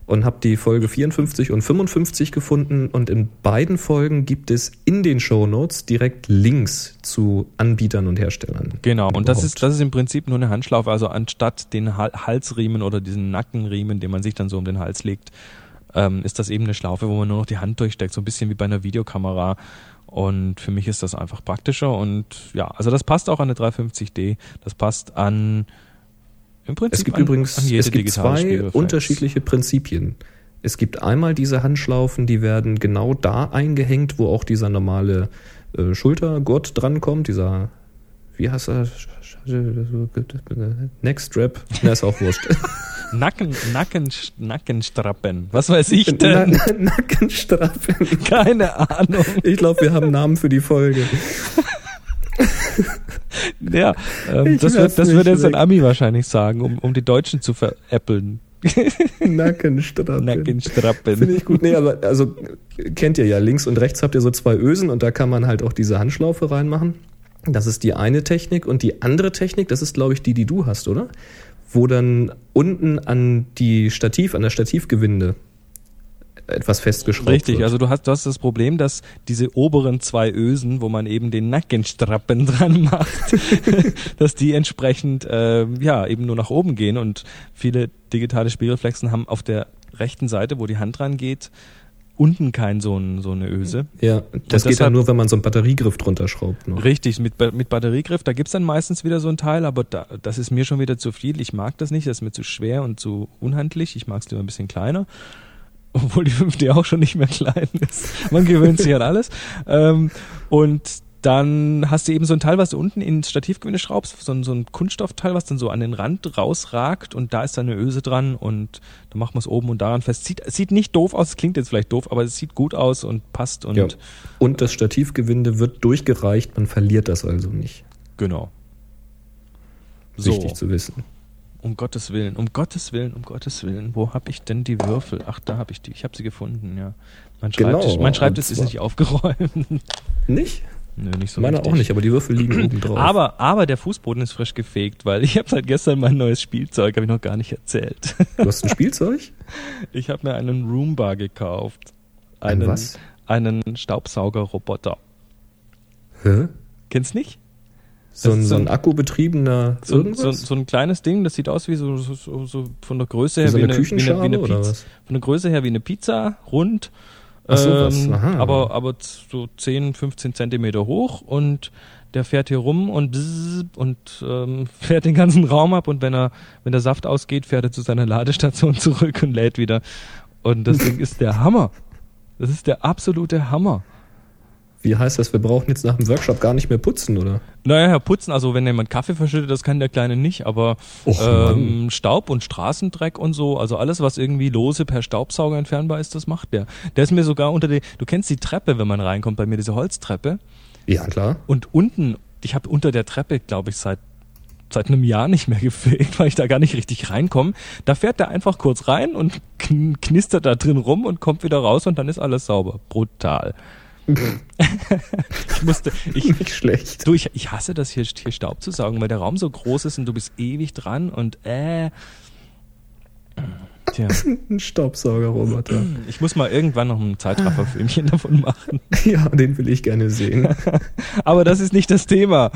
und habe die Folge 54 und 55 gefunden und in beiden Folgen gibt es in den Shownotes direkt Links zu Anbietern und Herstellern. Genau, und das ist, das ist im Prinzip nur eine Handschlaufe. Also anstatt den Hal- Halsriemen oder diesen Nackenriemen, den man sich dann so um den Hals legt, ähm, ist das eben eine Schlaufe, wo man nur noch die Hand durchsteckt, so ein bisschen wie bei einer Videokamera. Und für mich ist das einfach praktischer. Und ja, also das passt auch an eine 350D. Das passt an im Prinzip Es gibt an, übrigens an es gibt zwei unterschiedliche Prinzipien. Es gibt einmal diese Handschlaufen, die werden genau da eingehängt, wo auch dieser normale äh, Schultergurt drankommt, dieser, wie heißt er? Neckstrap? Na, ist auch wurscht. Nacken, Nacken, Nackenstrappen. Was weiß ich denn? Na, Nackenstrappen. Keine Ahnung. Ich glaube, wir haben einen Namen für die Folge. Ja, ähm, das wird, das wird jetzt ein. Ami wahrscheinlich sagen, um, um die Deutschen zu veräppeln. Nackenstrappen. Nackenstrappen. Finde ich gut. Nee, aber also kennt ihr ja, links und rechts habt ihr so zwei Ösen und da kann man halt auch diese Handschlaufe reinmachen. Das ist die eine Technik und die andere Technik, das ist glaube ich die, die du hast, oder? Wo dann unten an die Stativ, an der Stativgewinde etwas festgeschraubt Richtig, wird. also du hast, du hast das Problem, dass diese oberen zwei Ösen, wo man eben den Nackenstrappen dran macht, dass die entsprechend ähm, ja eben nur nach oben gehen und viele digitale Spiegelreflexen haben auf der rechten Seite, wo die Hand dran geht, unten kein so, ein, so eine Öse. Ja, das geht ja deshalb- nur, wenn man so einen Batteriegriff drunter schraubt. Noch. Richtig, mit, mit Batteriegriff, da gibt's dann meistens wieder so ein Teil, aber da, das ist mir schon wieder zu viel. Ich mag das nicht, das ist mir zu schwer und zu unhandlich. Ich mag's lieber ein bisschen kleiner. Obwohl die 5D auch schon nicht mehr klein ist. Man gewöhnt sich an alles. Ähm, und dann hast du eben so ein Teil, was du unten ins Stativgewinde schraubst, so ein, so ein Kunststoffteil, was dann so an den Rand rausragt und da ist dann eine Öse dran und dann macht man es oben und daran fest. Sieht, sieht nicht doof aus, es klingt jetzt vielleicht doof, aber es sieht gut aus und passt und Ja. Und das Stativgewinde wird durchgereicht, man verliert das also nicht. genau. Wichtig zu wissen. Um Gottes Willen, um Gottes Willen, um Gottes Willen. Wo habe ich denn die Würfel? Ach, da habe ich die. Ich habe sie gefunden, ja. Mein Genau, Schreibtisch, mein und Schreibtisch ist nicht aufgeräumt. Nicht? Nö, nicht so Meine richtig. auch nicht, aber die Würfel liegen oben drauf. Aber, aber der Fußboden ist frisch gefegt, weil ich habe seit gestern mein neues Spielzeug, habe ich noch gar nicht erzählt. Du hast ein Spielzeug? Ich habe mir einen Roomba gekauft. Ein Einen, was? Einen Staubsaugerroboter. Hä? Kennst nicht? So Das ein, so so ein akkubetriebener So, irgendwas? so, so ein kleines Ding, das sieht aus wie so, so, so, so von der Größe her so wie eine eine, wie eine, wie eine oder Pizza. was? Von der Größe her wie eine Pizza, rund. So, ähm, aber, aber so 10, 15 Zentimeter hoch und der fährt hier rum und und ähm, fährt den ganzen Raum ab und wenn er, wenn der Saft ausgeht, fährt er zu seiner Ladestation zurück und lädt wieder. Und das Ding ist der Hammer. Das ist der absolute Hammer. Wie heißt das, wir brauchen jetzt nach dem Workshop gar nicht mehr putzen, oder? Naja, Herr Putzen, also wenn jemand Kaffee verschüttet, das kann der Kleine nicht, aber Och, ähm, Staub und Straßendreck und so, also alles, was irgendwie lose per Staubsauger entfernbar ist, das macht der. Der ist mir sogar unter die, du kennst die Treppe, wenn man reinkommt, bei mir diese Holztreppe. Ja, klar. Und unten, ich habe unter der Treppe, glaube ich, seit seit einem Jahr nicht mehr gefegt, weil ich da gar nicht richtig reinkomme. Da fährt der einfach kurz rein und kn knistert da drin rum und kommt wieder raus und dann ist alles sauber. Brutal. Ich musste, ich, Nicht schlecht. Du, ich, ich hasse das hier, hier Staub zu saugen, weil der Raum so groß ist und du bist ewig dran und äh. Tja, Ein Staubsaugerroboter. ich muss mal irgendwann noch ein Zeitrafferfilmchen davon machen. ja, den will ich gerne sehen. Aber das ist nicht das Thema.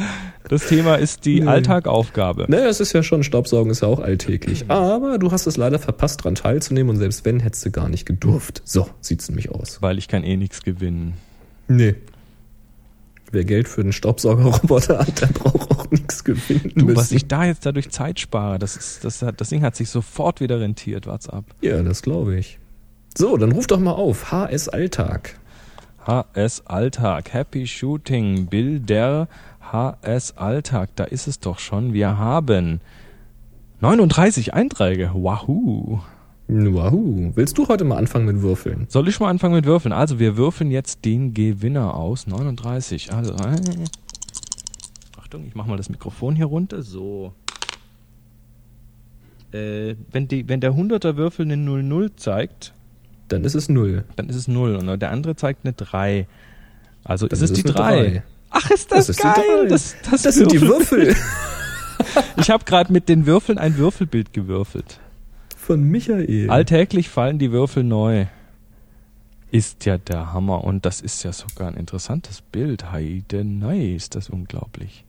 Das Thema ist die Nee. Alltagaufgabe. Naja, es ist ja schon, Staubsaugen ist ja auch alltäglich. Aber du hast es leider verpasst, daran teilzunehmen und selbst wenn, hättest du gar nicht gedurft. So sieht's nämlich aus. Weil ich kann eh nichts gewinnen. Nee. Wer Geld für einen Staubsaugerroboter hat, der braucht auch nichts gewinnen Du, müssen. was ich da jetzt dadurch Zeit spare, das, ist, das, hat, das Ding hat sich sofort wieder rentiert, WhatsApp. ja, das glaube ich. So, dann ruf doch mal auf. HS Alltag. HS Alltag, Happy Shooting, Bilder, HS Alltag, da ist es doch schon. Wir haben 39 Einträge. Wahoo. Wahoo. Willst du heute mal anfangen mit Würfeln? Soll ich mal anfangen mit Würfeln? Also, wir würfeln jetzt den Gewinner aus. 39. Also, äh, Achtung, ich mach mal das Mikrofon hier runter. So. Äh, wenn, die, wenn der 100er Würfel eine 00 zeigt, Dann ist es null. dann ist es 0. Und der andere zeigt eine 3. Also Dann ist es die eine 3. drei. Ach, ist das, Das ist geil. drei. Das, das, Das sind die Würfel Ich habe gerade mit den Würfeln ein Würfelbild gewürfelt. Von Michael. Alltäglich fallen die Würfel neu. Ist ja der Hammer. Und das ist ja sogar ein interessantes Bild. Heide nice, ist das unglaublich.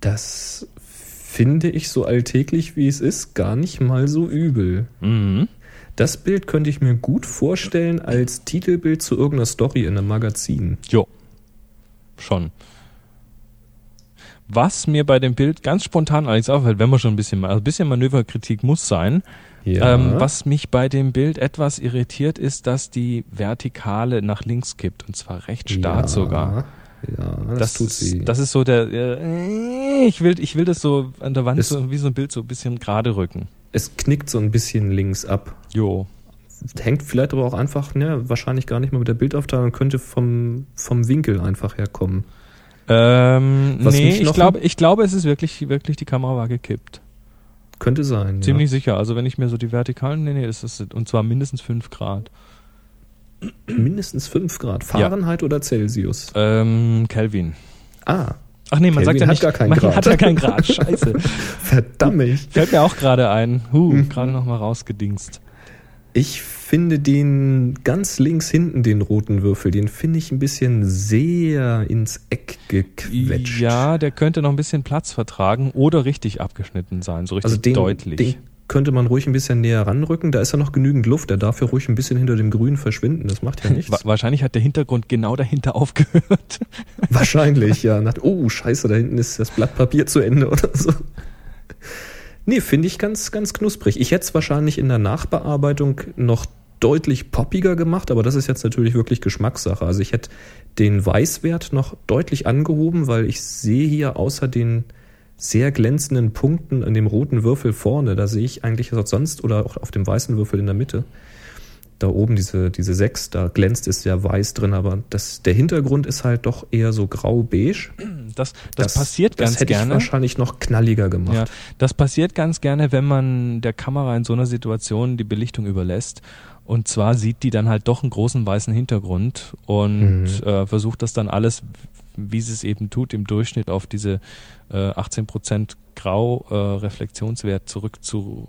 Das finde ich so alltäglich, wie es ist, gar nicht mal so übel. Mhm. Das Bild könnte ich mir gut vorstellen als Titelbild zu irgendeiner Story in einem Magazin. Jo. Schon. Was mir bei dem Bild ganz spontan allerdings auffällt, wenn man schon ein bisschen, also ein bisschen Manöverkritik muss sein, Ja. ähm, was mich bei dem Bild etwas irritiert, ist, dass die Vertikale nach links kippt und zwar recht stark ja, sogar. Ja, das, Das, tut sie. das ist so der, äh, ich will, ich will das so an der Wand Es- so, wie so ein Bild so ein bisschen gerade rücken. es knickt so ein bisschen links ab. Jo. Hängt vielleicht aber auch einfach, ne, wahrscheinlich gar nicht mal mit der Bildaufteilung, könnte vom, vom Winkel einfach herkommen. Ähm, Was nee, ich glaube, ich glaube, es ist wirklich, wirklich die Kamera war gekippt. Könnte sein. Ziemlich sicher. Also wenn ich mir so die Vertikalen, nee, nee, das ist, und zwar mindestens 5 Grad. Ja. Mindestens 5 Grad. Fahrenheit oder Celsius? Ähm, Kelvin. Ah, Ach nee, man Kelvin sagt ja hat nicht, gar keinen man Grad. hat ja keinen Grad. Scheiße. verdammt. Fällt mir auch gerade ein. Huh, Mhm. gerade noch mal rausgedingst. Ich finde den ganz links hinten, den roten Würfel, den finde ich ein bisschen sehr ins Eck gequetscht. Ja, der könnte noch ein bisschen Platz vertragen oder richtig abgeschnitten sein, so richtig also den, deutlich. den könnte man ruhig ein bisschen näher ranrücken. Da ist ja noch genügend Luft. Der darf ja ruhig ein bisschen hinter dem Grün verschwinden. Das macht ja nichts. Wa wahrscheinlich hat der Hintergrund genau dahinter aufgehört. Wahrscheinlich, ja. Nach, oh, scheiße, da hinten ist das Blatt Papier zu Ende oder so. Nee, finde ich ganz, ganz knusprig. Ich hätte es wahrscheinlich in der Nachbearbeitung noch deutlich poppiger gemacht, aber das ist jetzt natürlich wirklich Geschmackssache. Also ich hätte den Weißwert noch deutlich angehoben, weil ich sehe hier außer den sehr glänzenden Punkten an dem roten Würfel vorne, da sehe ich eigentlich sonst oder auch auf dem weißen Würfel in der Mitte. Da oben diese, diese sechs, da glänzt es ja weiß drin, aber das, der Hintergrund ist halt doch eher so grau-beige. Das, das, passiert ganz das hätte gerne. ich wahrscheinlich noch knalliger gemacht. Ja, das passiert ganz gerne, wenn man der Kamera in so einer Situation die Belichtung überlässt. Und zwar sieht die dann halt doch einen großen weißen Hintergrund und Mhm. äh, versucht das dann alles, wie sie es eben tut, im Durchschnitt auf diese äh, 18% Grau-Reflektionswert zurück zu,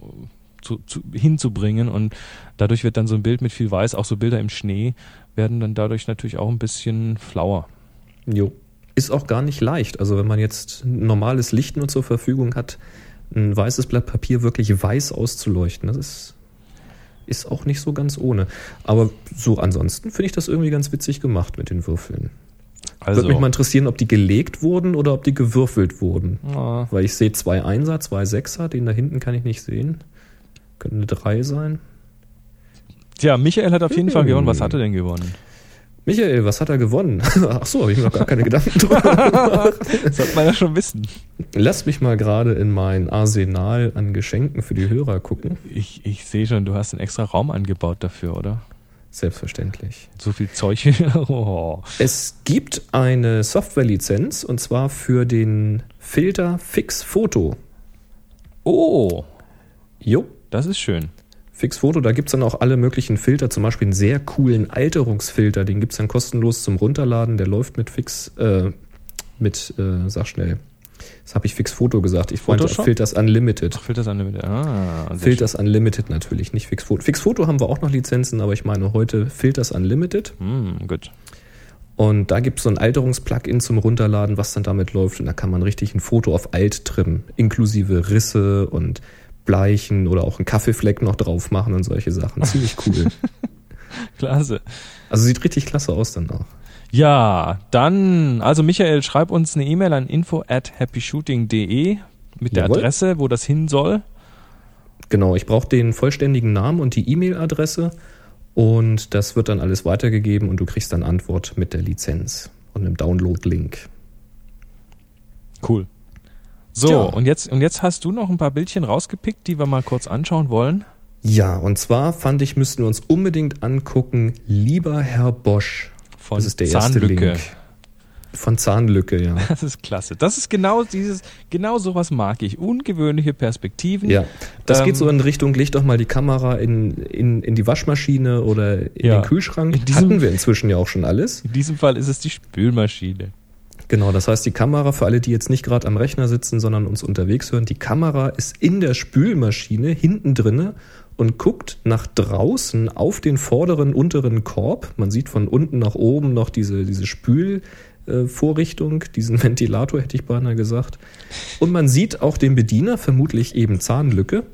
zu, zu, hinzubringen. Und dadurch wird dann so ein Bild mit viel Weiß, auch so Bilder im Schnee, werden dann dadurch natürlich auch ein bisschen flauer. Jo. Ist auch gar nicht leicht. Also wenn man jetzt normales Licht nur zur Verfügung hat, ein weißes Blatt Papier wirklich weiß auszuleuchten, das ist, ist auch nicht so ganz ohne. Aber so ansonsten finde ich das irgendwie ganz witzig gemacht mit den Würfeln. Also, Würde mich mal interessieren, ob die gelegt wurden oder ob die gewürfelt wurden. ah, Weil ich sehe zwei Einser, zwei Sechser, den da hinten kann ich nicht sehen. Könnte eine Drei sein. tja, Michael hat auf jeden Fall Hm. gewonnen. Was hat er denn gewonnen? Michael, was hat er gewonnen? Ach so, habe ich mir noch gar keine Gedanken drüber gemacht. Das sollte man ja schon wissen. Lass mich mal gerade in mein Arsenal an Geschenken für die Hörer gucken. Ich, ich sehe schon, du hast einen extra Raum angebaut dafür, oder? Selbstverständlich. So viel Zeug. oh. Es gibt eine Softwarelizenz und zwar für den Filter Fix Photo. oh, Jo, das ist schön. Fix Photo, da gibt's dann auch alle möglichen Filter, zum Beispiel einen sehr coolen Alterungsfilter, den gibt's dann kostenlos zum Runterladen, der läuft mit Fix, äh, mit, äh, sag schnell, das habe ich Fix Photo gesagt, ich meinte? Filters Unlimited. Ach, Filters Unlimited. Ah, Filters Unlimited natürlich, nicht Fix Photo. Fix Photo haben wir auch noch Lizenzen, aber ich meine heute Filters Unlimited. schön. Hm, gut. Und da gibt's so ein Alterungsplugin zum Runterladen, was dann damit läuft. Und da kann man richtig ein Foto auf alt trimmen, inklusive Risse und Bleichen oder auch einen Kaffeefleck noch drauf machen und solche Sachen. Ziemlich cool. Klasse. also sieht richtig klasse aus dann auch. Ja, dann, also Michael, schreib uns eine E-Mail an info at happyshooting.de mit der Jawohl. Adresse, wo das hin soll. Genau, ich brauche den vollständigen Namen und die E-Mail-Adresse und das wird dann alles weitergegeben und du kriegst dann Antwort mit der Lizenz und einem Download-Link. Cool. So, Tja. und jetzt, und jetzt hast du noch ein paar Bildchen rausgepickt, die wir mal kurz anschauen wollen. Ja, und zwar fand ich, müssten wir uns unbedingt angucken, lieber Herr Bosch. Von das ist der Zahnlücke. erste Link. Von Zahnlücke, ja. Das ist klasse. Das ist genau dieses, genau sowas mag ich. Ungewöhnliche Perspektiven. Ja, das Ähm, geht so in Richtung, leg doch mal die Kamera in, in, in die Waschmaschine oder in Ja. den Kühlschrank. In diesem- Hatten wir inzwischen ja auch schon alles. In diesem Fall ist es die Spülmaschine. Genau, das heißt, die Kamera, für alle, die jetzt nicht gerade am Rechner sitzen, sondern uns unterwegs hören, die Kamera ist in der Spülmaschine hinten drinne und guckt nach draußen auf den vorderen, unteren Korb. Man sieht von unten nach oben noch diese, diese Spülvorrichtung, diesen Ventilator, hätte ich beinahe gesagt. Und man sieht auch den Bediener, vermutlich eben Zahnlücke,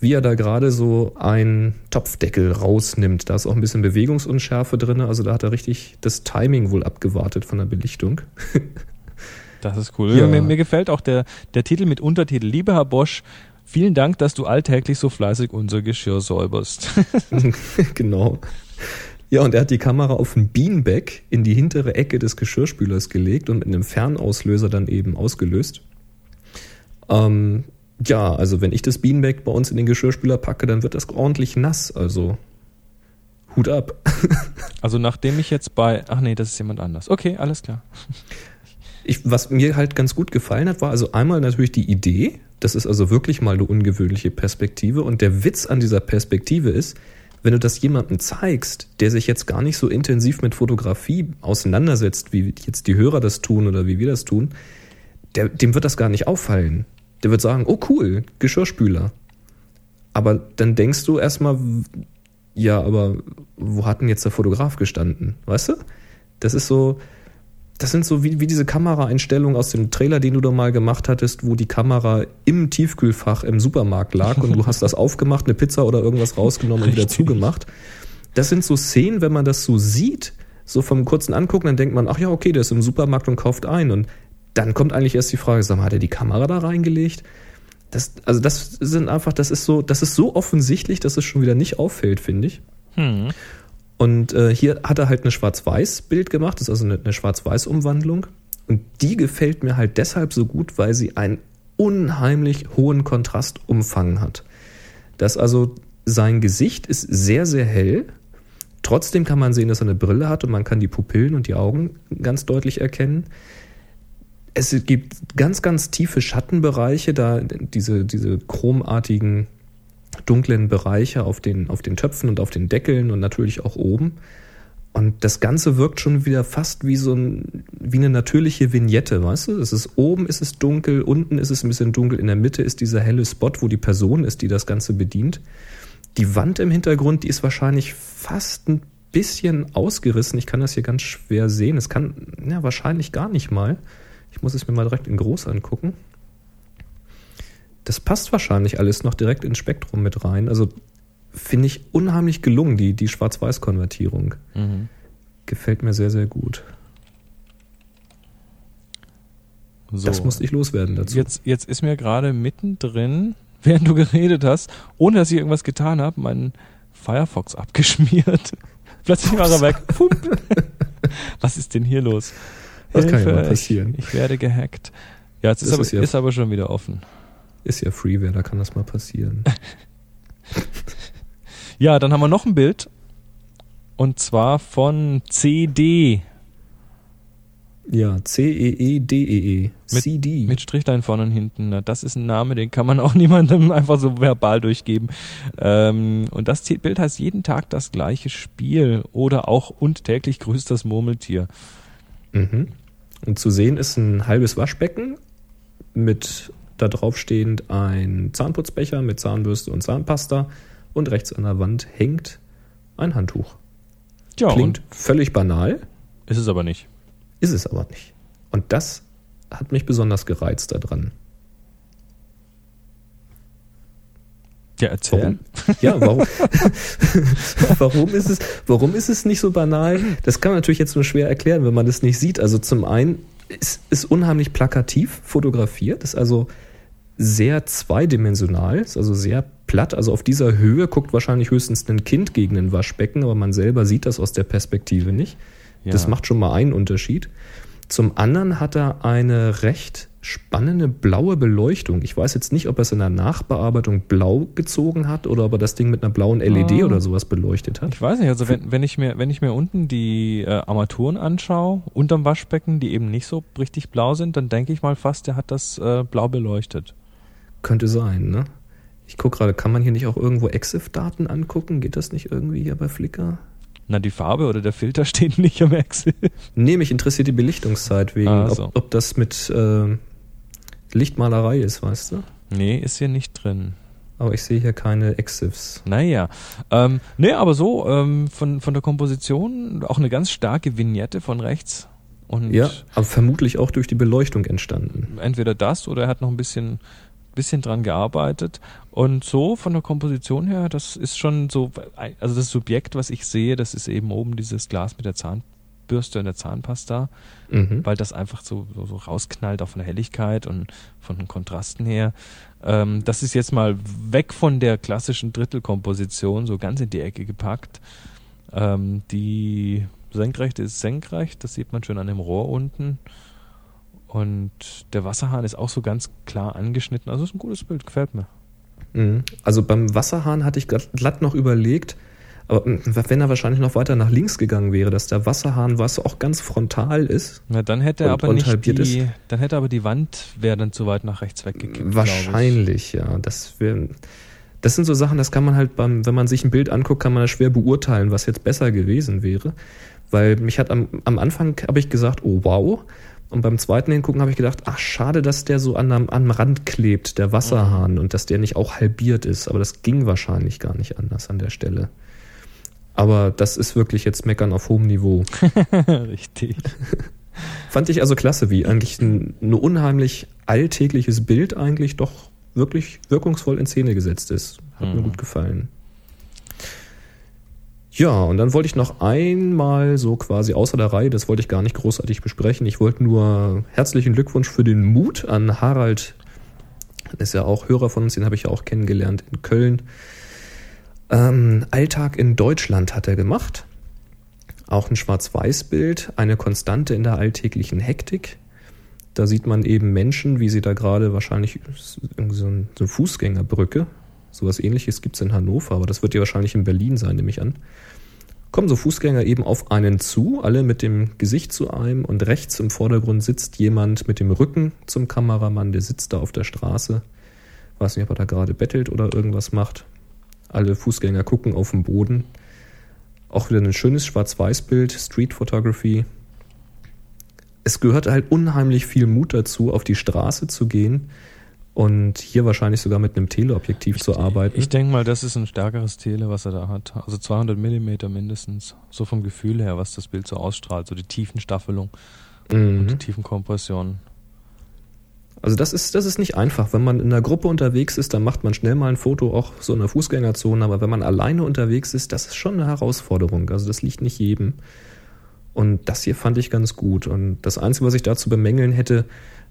wie er da gerade so einen Topfdeckel rausnimmt. Da ist auch ein bisschen Bewegungsunschärfe drin, also da hat er richtig das Timing wohl abgewartet von der Belichtung. Das ist cool. Ja. Mir, mir gefällt auch der, der Titel mit Untertitel. Lieber Herr Bosch, vielen Dank, dass du alltäglich so fleißig unser Geschirr säuberst. genau. Ja, und er hat die Kamera auf ein Beanbag in die hintere Ecke des Geschirrspülers gelegt und mit einem Fernauslöser dann eben ausgelöst. Ähm, ja, also wenn ich das Beanbag bei uns in den Geschirrspüler packe, dann wird das ordentlich nass. Also Hut ab. Also nachdem ich jetzt bei, ach nee, das ist jemand anders. Okay, alles klar. Ich, was mir halt ganz gut gefallen hat, war also einmal natürlich die Idee. Das ist also wirklich mal eine ungewöhnliche Perspektive. Und der Witz an dieser Perspektive ist, wenn du das jemandem zeigst, der sich jetzt gar nicht so intensiv mit Fotografie auseinandersetzt, wie jetzt die Hörer das tun oder wie wir das tun, der, dem wird das gar nicht auffallen. Der wird sagen, oh cool, Geschirrspüler. Aber dann denkst du erstmal, ja, aber wo hat denn jetzt der Fotograf gestanden? Weißt du? Das ist so, das sind so wie, wie diese Kameraeinstellungen aus dem Trailer, den du da mal gemacht hattest, wo die Kamera im Tiefkühlfach im Supermarkt lag und du hast das aufgemacht, eine Pizza oder irgendwas rausgenommen und wieder zugemacht. Das sind so Szenen, wenn man das so sieht, so vom kurzen Angucken, dann denkt man, ach ja, okay, der ist im Supermarkt und kauft ein. Und dann kommt eigentlich erst die Frage, sag mal, hat er die Kamera da reingelegt? Das, also das sind einfach, das ist so, das ist so offensichtlich, dass es schon wieder nicht auffällt, finde ich. Hm. Und äh, hier hat er halt eine Schwarz-Weiß-Bild gemacht, das ist also eine, eine Schwarz-Weiß-Umwandlung. Und die gefällt mir halt deshalb so gut, weil sie einen unheimlich hohen Kontrastumfang hat. Das also, sein Gesicht ist sehr, sehr hell. Trotzdem kann man sehen, dass er eine Brille hat und man kann die Pupillen und die Augen ganz deutlich erkennen. Es gibt ganz, ganz tiefe Schattenbereiche, da diese, diese chromartigen dunklen Bereiche auf den, auf den Töpfen und auf den Deckeln und natürlich auch oben. Und das Ganze wirkt schon wieder fast wie so ein, wie eine natürliche Vignette, weißt du? Es ist oben ist es dunkel, unten ist es ein bisschen dunkel, in der Mitte ist dieser helle Spot, wo die Person ist, die das Ganze bedient. Die Wand im Hintergrund, die ist wahrscheinlich fast ein bisschen ausgerissen. Ich kann das hier ganz schwer sehen. Es kann, ja, wahrscheinlich gar nicht mal. Ich muss es mir mal direkt in groß angucken. Das passt wahrscheinlich alles noch direkt ins Spektrum mit rein. Also finde ich unheimlich gelungen, die, die Schwarz-Weiß-Konvertierung. Mhm. Gefällt mir sehr, sehr gut. So. Das musste ich loswerden dazu. Jetzt, jetzt ist mir gerade mittendrin, während du geredet hast, ohne dass ich irgendwas getan habe, mein Firefox abgeschmiert. Plötzlich war er weg. Was ist denn hier los? Das kann ja mal passieren. Ich, ich werde gehackt. Ja, jetzt ist aber, ist ja- ist aber schon wieder offen. Ist ja Freeware, da kann das mal passieren. Ja, dann haben wir noch ein Bild. Und zwar von CD. Ja, E C-E-E-D-E-E. Mit- CD. Mit Strichlein vorne und hinten. Das ist ein Name, den kann man auch niemandem einfach so verbal durchgeben. Ähm, und das Bild heißt jeden Tag das gleiche Spiel oder auch und täglich grüßt das Murmeltier. Mhm. Und zu sehen ist ein halbes Waschbecken mit da drauf stehend ein Zahnputzbecher mit Zahnbürste und Zahnpasta und rechts an der Wand hängt ein Handtuch. Ja, Klingt völlig banal, ist es aber nicht. ist es aber nicht. Und das hat mich besonders gereizt daran. Ja, erzähl. Warum? Ja, warum? warum ist es, warum ist es nicht so banal? Das kann man natürlich jetzt nur schwer erklären, wenn man das nicht sieht. Also zum einen ist es unheimlich plakativ fotografiert, ist also sehr zweidimensional, ist also sehr platt. Also auf dieser Höhe guckt wahrscheinlich höchstens ein Kind gegen ein Waschbecken, aber man selber sieht das aus der Perspektive nicht. Ja. Das macht schon mal einen Unterschied. Zum anderen hat er eine recht spannende blaue Beleuchtung. Ich weiß jetzt nicht, ob er es in der Nachbearbeitung blau gezogen hat oder ob er das Ding mit einer blauen LED Ah. oder sowas beleuchtet hat. Ich weiß nicht, also wenn, wenn ich mir, wenn ich mir unten die äh, Armaturen anschaue, unterm Waschbecken, die eben nicht so richtig blau sind, dann denke ich mal fast, der hat das äh, blau beleuchtet. Könnte sein, ne? Ich gucke gerade, kann man hier nicht auch irgendwo EXIF-Daten angucken? Geht das nicht irgendwie hier bei Flickr? Na, die Farbe oder der Filter steht nicht am Exit. Nee, mich interessiert die Belichtungszeit wegen, Ah, so. ob, ob das mit äh, Lichtmalerei ist, weißt du? Nee, ist hier nicht drin. Aber ich sehe hier keine EXIFs. Naja, ähm, nee, aber so ähm, von, von der Komposition auch eine ganz starke Vignette von rechts. Und Ja, aber vermutlich auch durch die Beleuchtung entstanden. entweder das oder er hat noch ein bisschen, bisschen dran gearbeitet. Und so von der Komposition her, das ist schon so, also das Subjekt, was ich sehe, das ist eben oben dieses Glas mit der Zahnbürste und der Zahnpasta, Mhm. weil das einfach so, so, so rausknallt, auch von der Helligkeit und von den Kontrasten her. Ähm, das ist jetzt mal weg von der klassischen Drittelkomposition, so ganz in die Ecke gepackt. Ähm, die senkrechte ist senkrecht, das sieht man schön an dem Rohr unten. Und der Wasserhahn ist auch so ganz klar angeschnitten. Also ist ein gutes Bild, gefällt mir. Mhm. Also beim Wasserhahn hatte ich glatt, glatt noch überlegt, aber mm, wenn er wahrscheinlich noch weiter nach links gegangen wäre, dass der Wasserhahn, was auch ganz frontal ist, Na, dann hätte er Und- aber nicht die, dann hätte aber die Wand wäre dann zu weit nach rechts weggekippt. Wahrscheinlich, ja. Das, wär, das sind so Sachen, das kann man halt beim, wenn man sich ein Bild anguckt, kann man das schwer beurteilen, was jetzt besser gewesen wäre. Weil mich hat am, am Anfang habe ich gesagt, oh wow. Und beim zweiten Hingucken habe ich gedacht, ach schade, dass der so an, am- am Rand klebt, der Wasserhahn, und dass der nicht auch halbiert ist. Aber das ging wahrscheinlich gar nicht anders an der Stelle. Aber das ist wirklich jetzt Meckern auf hohem Niveau. Richtig. Fand ich also klasse, wie eigentlich ein, ein unheimlich alltägliches Bild eigentlich doch wirklich wirkungsvoll in Szene gesetzt ist. Hat mir Mhm. gut gefallen. Ja, und dann wollte ich noch einmal so quasi außer der Reihe, das wollte ich gar nicht großartig besprechen. Ich wollte nur herzlichen Glückwunsch für den Mut an Harald. Ist ja auch Hörer von uns, den habe ich ja auch kennengelernt in Köln. Ähm, Alltag in Deutschland hat er gemacht. Auch ein Schwarz-Weiß-Bild, eine Konstante in der alltäglichen Hektik. Da sieht man eben Menschen, wie sie da gerade wahrscheinlich so, ein, so eine Fußgängerbrücke, sowas ähnliches gibt's in Hannover, aber das wird ja wahrscheinlich in Berlin sein, nehme ich an. Kommen so Fußgänger eben auf einen zu, alle mit dem Gesicht zu einem und rechts im Vordergrund sitzt jemand mit dem Rücken zum Kameramann, der sitzt da auf der Straße. Weiß nicht, ob er da gerade bettelt oder irgendwas macht. Alle Fußgänger gucken auf den Boden. Auch wieder ein schönes Schwarz-Weiß-Bild, Street Photography. Es gehört halt unheimlich viel Mut dazu, auf die Straße zu gehen und hier wahrscheinlich sogar mit einem Teleobjektiv zu arbeiten. Ich denke mal, das ist ein stärkeres Tele, was er da hat. Also 200 Millimeter mindestens. So vom Gefühl her, was das Bild so ausstrahlt. So die Tiefenstaffelung und die mhm. Tiefenkompression. Also das ist, das ist nicht einfach. Wenn man in einer Gruppe unterwegs ist, dann macht man schnell mal ein Foto auch so in der Fußgängerzone. Aber wenn man alleine unterwegs ist, das ist schon eine Herausforderung. Also das liegt nicht jedem. Und das hier fand ich ganz gut. Und das Einzige, was ich dazu bemängeln hätte,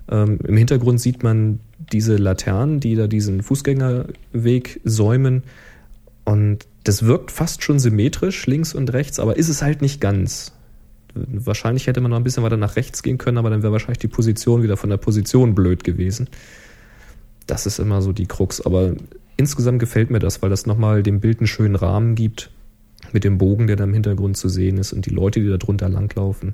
ähm, im Hintergrund sieht man diese Laternen, die da diesen Fußgängerweg säumen. Und das wirkt fast schon symmetrisch, links und rechts, aber ist es halt nicht ganz. Wahrscheinlich hätte man noch ein bisschen weiter nach rechts gehen können, aber dann wäre wahrscheinlich die Position wieder von der Position blöd gewesen. Das ist immer so die Krux. Aber insgesamt gefällt mir das, weil das nochmal dem Bild einen schönen Rahmen gibt. Mit dem Bogen, der da im Hintergrund zu sehen ist und die Leute, die da drunter langlaufen.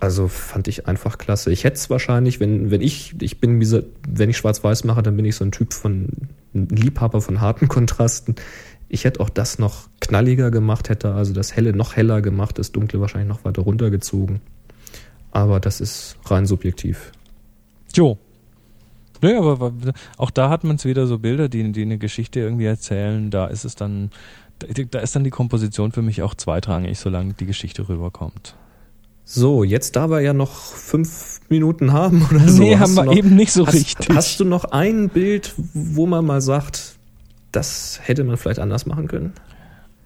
Also fand ich einfach klasse. Ich hätte es wahrscheinlich, wenn, wenn ich, ich bin wenn ich schwarz-weiß mache, dann bin ich so ein Typ von, ein Liebhaber von harten Kontrasten. Ich hätte auch das noch knalliger gemacht, hätte also das Helle noch heller gemacht, das Dunkle wahrscheinlich noch weiter runtergezogen. Aber das ist rein subjektiv. Jo. Nö, aber auch da hat man es wieder so Bilder, die, die eine Geschichte irgendwie erzählen. Da ist es dann, da, ist dann die Komposition für mich auch zweitrangig, solange die Geschichte rüberkommt. So, jetzt da wir ja noch fünf Minuten haben oder so. nee, haben wir noch, eben nicht so hast, richtig. Hast du noch ein Bild, wo man mal sagt, das hätte man vielleicht anders machen können?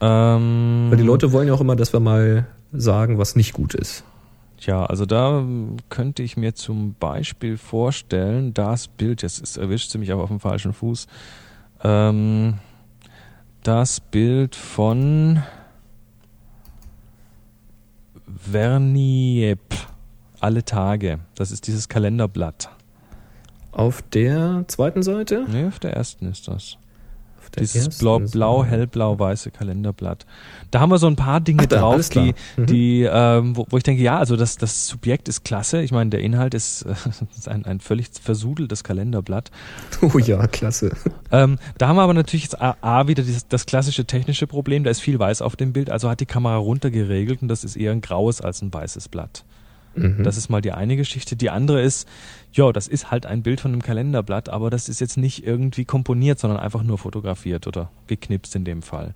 Ähm, Weil die Leute wollen ja auch immer, dass wir mal sagen, was nicht gut ist. Tja, also da könnte ich mir zum Beispiel vorstellen, das Bild, jetzt ist, erwischt sie mich aber auf dem falschen Fuß, ähm, das Bild von Verniep, alle Tage. Das ist dieses Kalenderblatt. Auf der zweiten Seite? Nee, auf der ersten ist das. Der Dieses blau, blau, hellblau, weiße Kalenderblatt. Da haben wir so ein paar Dinge Ach da, drauf, die, Mhm. die ähm, wo, wo ich denke, ja, also das, das Subjekt ist klasse. Ich meine, der Inhalt ist, äh, ist ein, ein völlig versudeltes Kalenderblatt. Oh ja, klasse. Ähm, da haben wir aber natürlich jetzt A, A wieder dieses, das klassische technische Problem, da ist viel weiß auf dem Bild, also hat die Kamera runtergeregelt und das ist eher ein graues als ein weißes Blatt. Mhm. Das ist mal die eine Geschichte. Die andere ist, ja, das ist halt ein Bild von einem Kalenderblatt, aber das ist jetzt nicht irgendwie komponiert, sondern einfach nur fotografiert oder geknipst in dem Fall.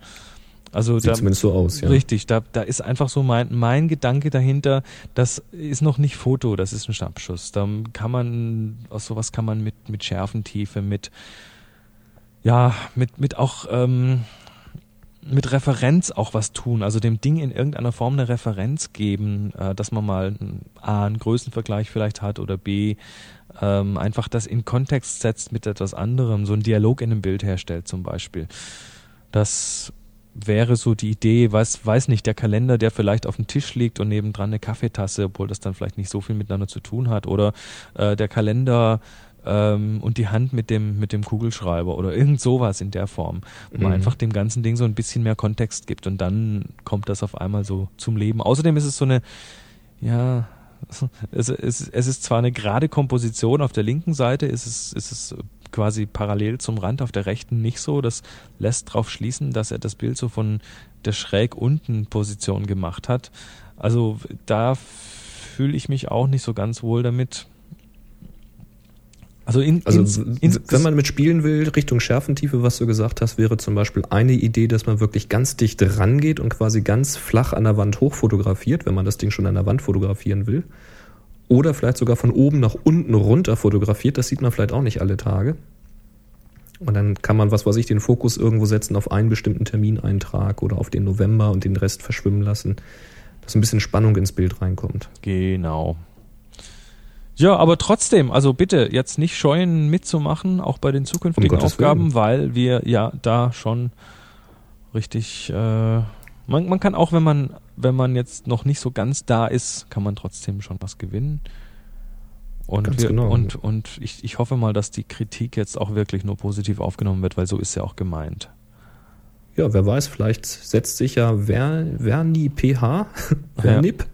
Also Sieht da, zumindest so aus, ja. Richtig, da, da ist einfach so mein, mein Gedanke dahinter, das ist noch nicht Foto, das ist ein Schnappschuss. Da kann man, aus sowas kann man mit, mit Schärfentiefe, mit, ja, mit, mit auch, ähm, mit Referenz auch was tun, also dem Ding in irgendeiner Form eine Referenz geben, äh, dass man mal A, einen Größenvergleich vielleicht hat oder B, ähm, einfach das in Kontext setzt mit etwas anderem, so einen Dialog in einem Bild herstellt zum Beispiel. Das wäre so die Idee, weiß, weiß nicht, der Kalender, der vielleicht auf dem Tisch liegt und nebendran eine Kaffeetasse, obwohl das dann vielleicht nicht so viel miteinander zu tun hat, oder äh, der Kalender ähm, und die Hand mit dem, mit dem Kugelschreiber oder irgend sowas in der Form, wo man Mhm. einfach dem ganzen Ding so ein bisschen mehr Kontext gibt und dann kommt das auf einmal so zum Leben. Außerdem ist es so eine, ja, es, es, es ist zwar eine gerade Komposition, auf der linken Seite ist es, ist es quasi parallel zum Rand, auf der rechten nicht so. Das lässt darauf schließen, dass er das Bild so von der schräg unten Position gemacht hat. Also da fühle ich mich auch nicht so ganz wohl damit. Also, in, Also ins, w- ins, wenn man mit spielen will, Richtung Schärfentiefe, was du gesagt hast, wäre zum Beispiel eine Idee, dass man wirklich ganz dicht rangeht und quasi ganz flach an der Wand hoch fotografiert, wenn man das Ding schon an der Wand fotografieren will. Oder vielleicht sogar von oben nach unten runter fotografiert. Das sieht man vielleicht auch nicht alle Tage. Und dann kann man, was weiß ich, den Fokus irgendwo setzen auf einen bestimmten Termineintrag oder auf den November und den Rest verschwimmen lassen, dass ein bisschen Spannung ins Bild reinkommt. Genau. Ja, aber trotzdem, also bitte jetzt nicht scheuen mitzumachen, auch bei den zukünftigen Um Aufgaben, Willen. weil wir ja da schon richtig, äh, man, man kann auch, wenn man, wenn man jetzt noch nicht so ganz da ist, kann man trotzdem schon was gewinnen. Und, wir, genau. und, und ich, ich hoffe mal, dass die Kritik jetzt auch wirklich nur positiv aufgenommen wird, weil so ist ja auch gemeint. Ja, wer weiß, vielleicht setzt sich ja Ver, Verni PH, Vernip, ja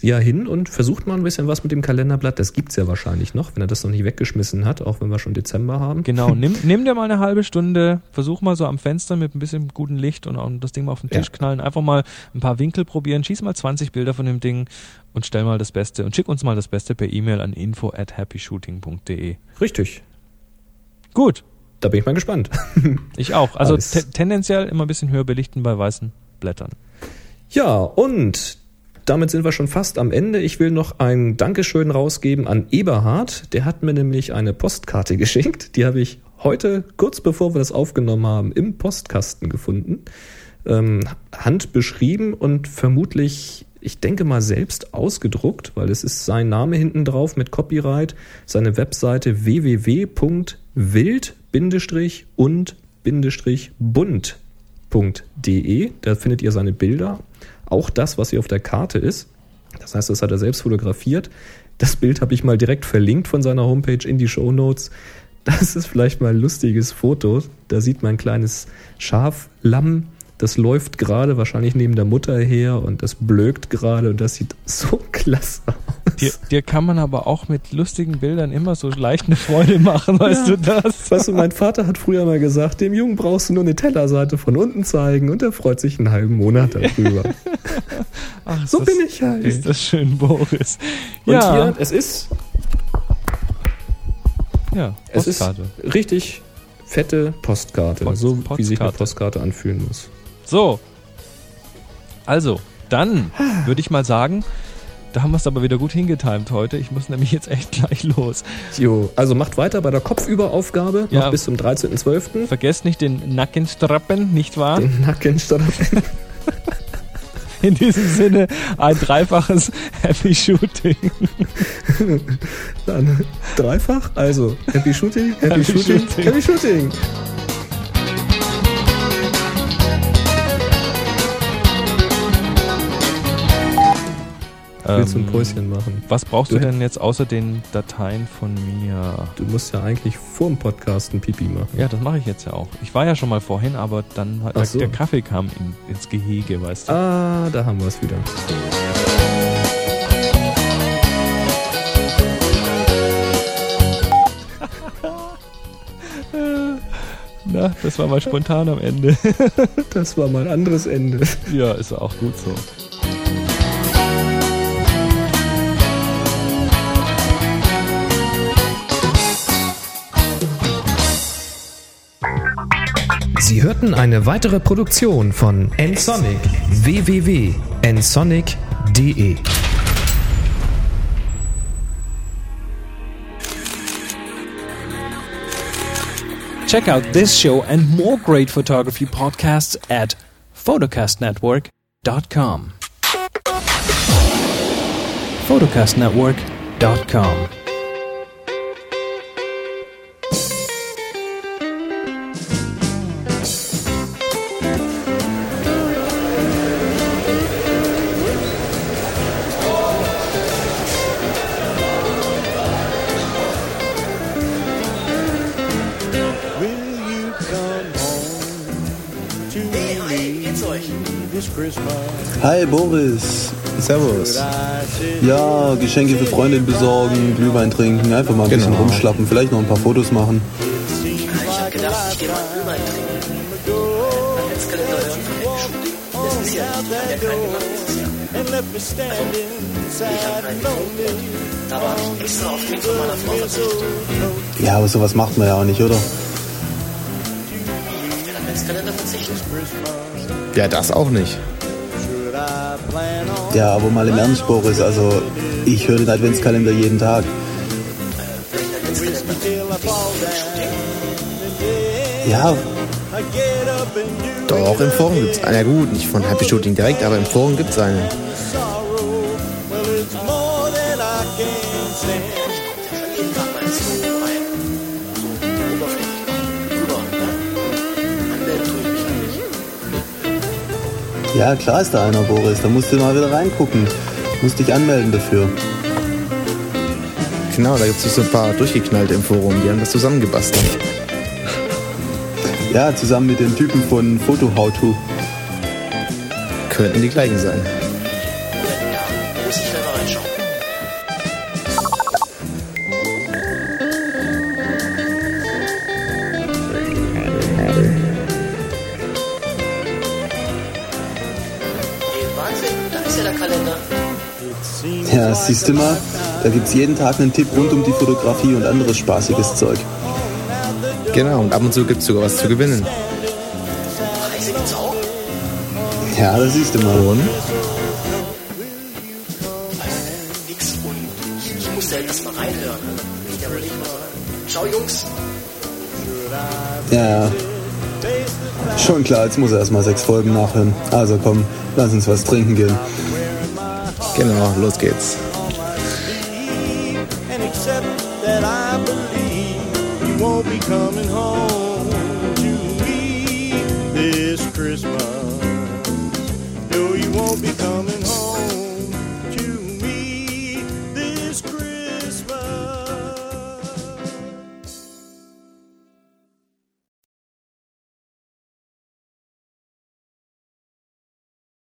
hin und versucht mal ein bisschen was mit dem Kalenderblatt. Das gibt's ja wahrscheinlich noch, wenn er das noch nicht weggeschmissen hat, auch wenn wir schon Dezember haben. Genau, nimm, nimm dir mal eine halbe Stunde, versuch mal so am Fenster mit ein bisschen gutem Licht und, und das Ding mal auf den Tisch Ja. knallen, einfach mal ein paar Winkel probieren, schieß mal 20 Bilder von dem Ding und stell mal das Beste und schick uns mal das Beste per E-Mail an info at happyshooting.de. Richtig. Gut, Da bin ich mal gespannt. ich auch. Also te tendenziell immer ein bisschen höher belichten bei weißen Blättern. Ja, und damit sind wir schon fast am Ende. Ich will noch ein Dankeschön rausgeben an Eberhard. Der hat mir nämlich eine Postkarte geschenkt. Die habe ich heute, kurz bevor wir das aufgenommen haben, im Postkasten gefunden. Ähm, handbeschrieben und vermutlich, ich denke mal, selbst ausgedruckt, weil es ist sein Name hinten drauf mit Copyright, seine Webseite www.wild-und-bunt.de. Da findet ihr seine Bilder, auch das, was hier auf der Karte ist. Das heißt, das hat er selbst fotografiert. Das Bild habe ich mal direkt verlinkt von seiner Homepage in die Show Notes. Das ist vielleicht mal ein lustiges Foto. Da sieht man ein kleines Schaf, Lamm, das läuft gerade wahrscheinlich neben der Mutter her und das blökt gerade und das sieht so klasse aus. Dir, dir kann man aber auch mit lustigen Bildern immer so leicht eine Freude machen, weißt Ja. du das? Weißt du, mein Vater hat früher mal gesagt, dem Jungen brauchst du nur eine Tellerseite von unten zeigen und er freut sich einen halben Monat darüber. Ach, so ist bin das- ich halt. Ist das schön, Boris. Und ja, hier, es ist, ja, es ist Postkarte. richtig fette Postkarte, Post- so wie sich eine Postkarte. Postkarte anfühlen muss. So. Also, dann würde ich mal sagen, Da haben wir es aber wieder gut hingetimt heute. Ich muss nämlich jetzt echt gleich los. Jo, also macht weiter bei der Kopfüberaufgabe Ja. noch bis zum 13.12. Vergesst nicht den Nackenstrappen, nicht wahr? Den Nackenstrappen. In diesem Sinne ein dreifaches Happy Shooting. Dann dreifach, also Happy Shooting, Happy, Happy Shooting, Shooting. Happy Shooting. Willst du ein Ähm, Päuschen machen? Was brauchst Du du denn jetzt außer den Dateien von mir? Du musst ja eigentlich vor dem Podcast ein Pipi machen. Ja, das mache ich jetzt ja auch. Ich war ja schon mal vorhin, aber dann hat so. der Kaffee kam in, ins Gehege, weißt du. Ah, da haben wir es wieder. Na, das war mal spontan am Ende. Das war mal ein anderes Ende. ja, ist auch gut so. Sie hörten eine weitere Produktion von nsonic www.nsonic.de Check out this show and more great photography podcasts at photocastnetwork.com. photocastnetwork.com. Hi Boris. Servus. Ja, Geschenke für Freundin besorgen, Glühwein trinken, einfach mal ein bisschen Genau. rumschlappen, vielleicht noch ein paar Fotos machen. Ich hab gedacht, ich geh mal Glühwein trinken. Mein Netzkalender. Das ist ja nicht, der keinen gemacht dieses Jahr. Also, ich hab keinen gefunden. Da war ich extra auf den von meiner Frau verzichtet. Ja, aber sowas macht man ja auch nicht, oder? Ja, das auch nicht. Ja, aber mal im Ernst, Boris, also ich höre den Adventskalender jeden Tag. Ja, Doch, im Forum gibt's einen. Ja gut, nicht von Happy Shooting direkt, aber im Forum gibt's einen. Ja, klar ist da einer, Boris. Da musst du mal wieder reingucken. Musst dich anmelden dafür. Genau, da gibt's so ein paar durchgeknallte im Forum, die haben das zusammengebastelt. Ja, zusammen mit den Typen von Photo How To. Könnten die gleichen sein. Siehst du mal, da gibt's jeden Tag einen Tipp rund um die Fotografie und anderes spaßiges Zeug. Genau, und ab und zu gibt's sogar was zu gewinnen. Preise gibt's auch? Ja, das siehst du mal. Und? Nix und ich, ich muss da erst mal reinhören. Ich ja nicht mal. Ciao, Jungs. Ja, ja. Schon klar, jetzt muss er erstmal sechs Folgen nachhören. Also komm, lass uns was trinken gehen. Genau, los geht's.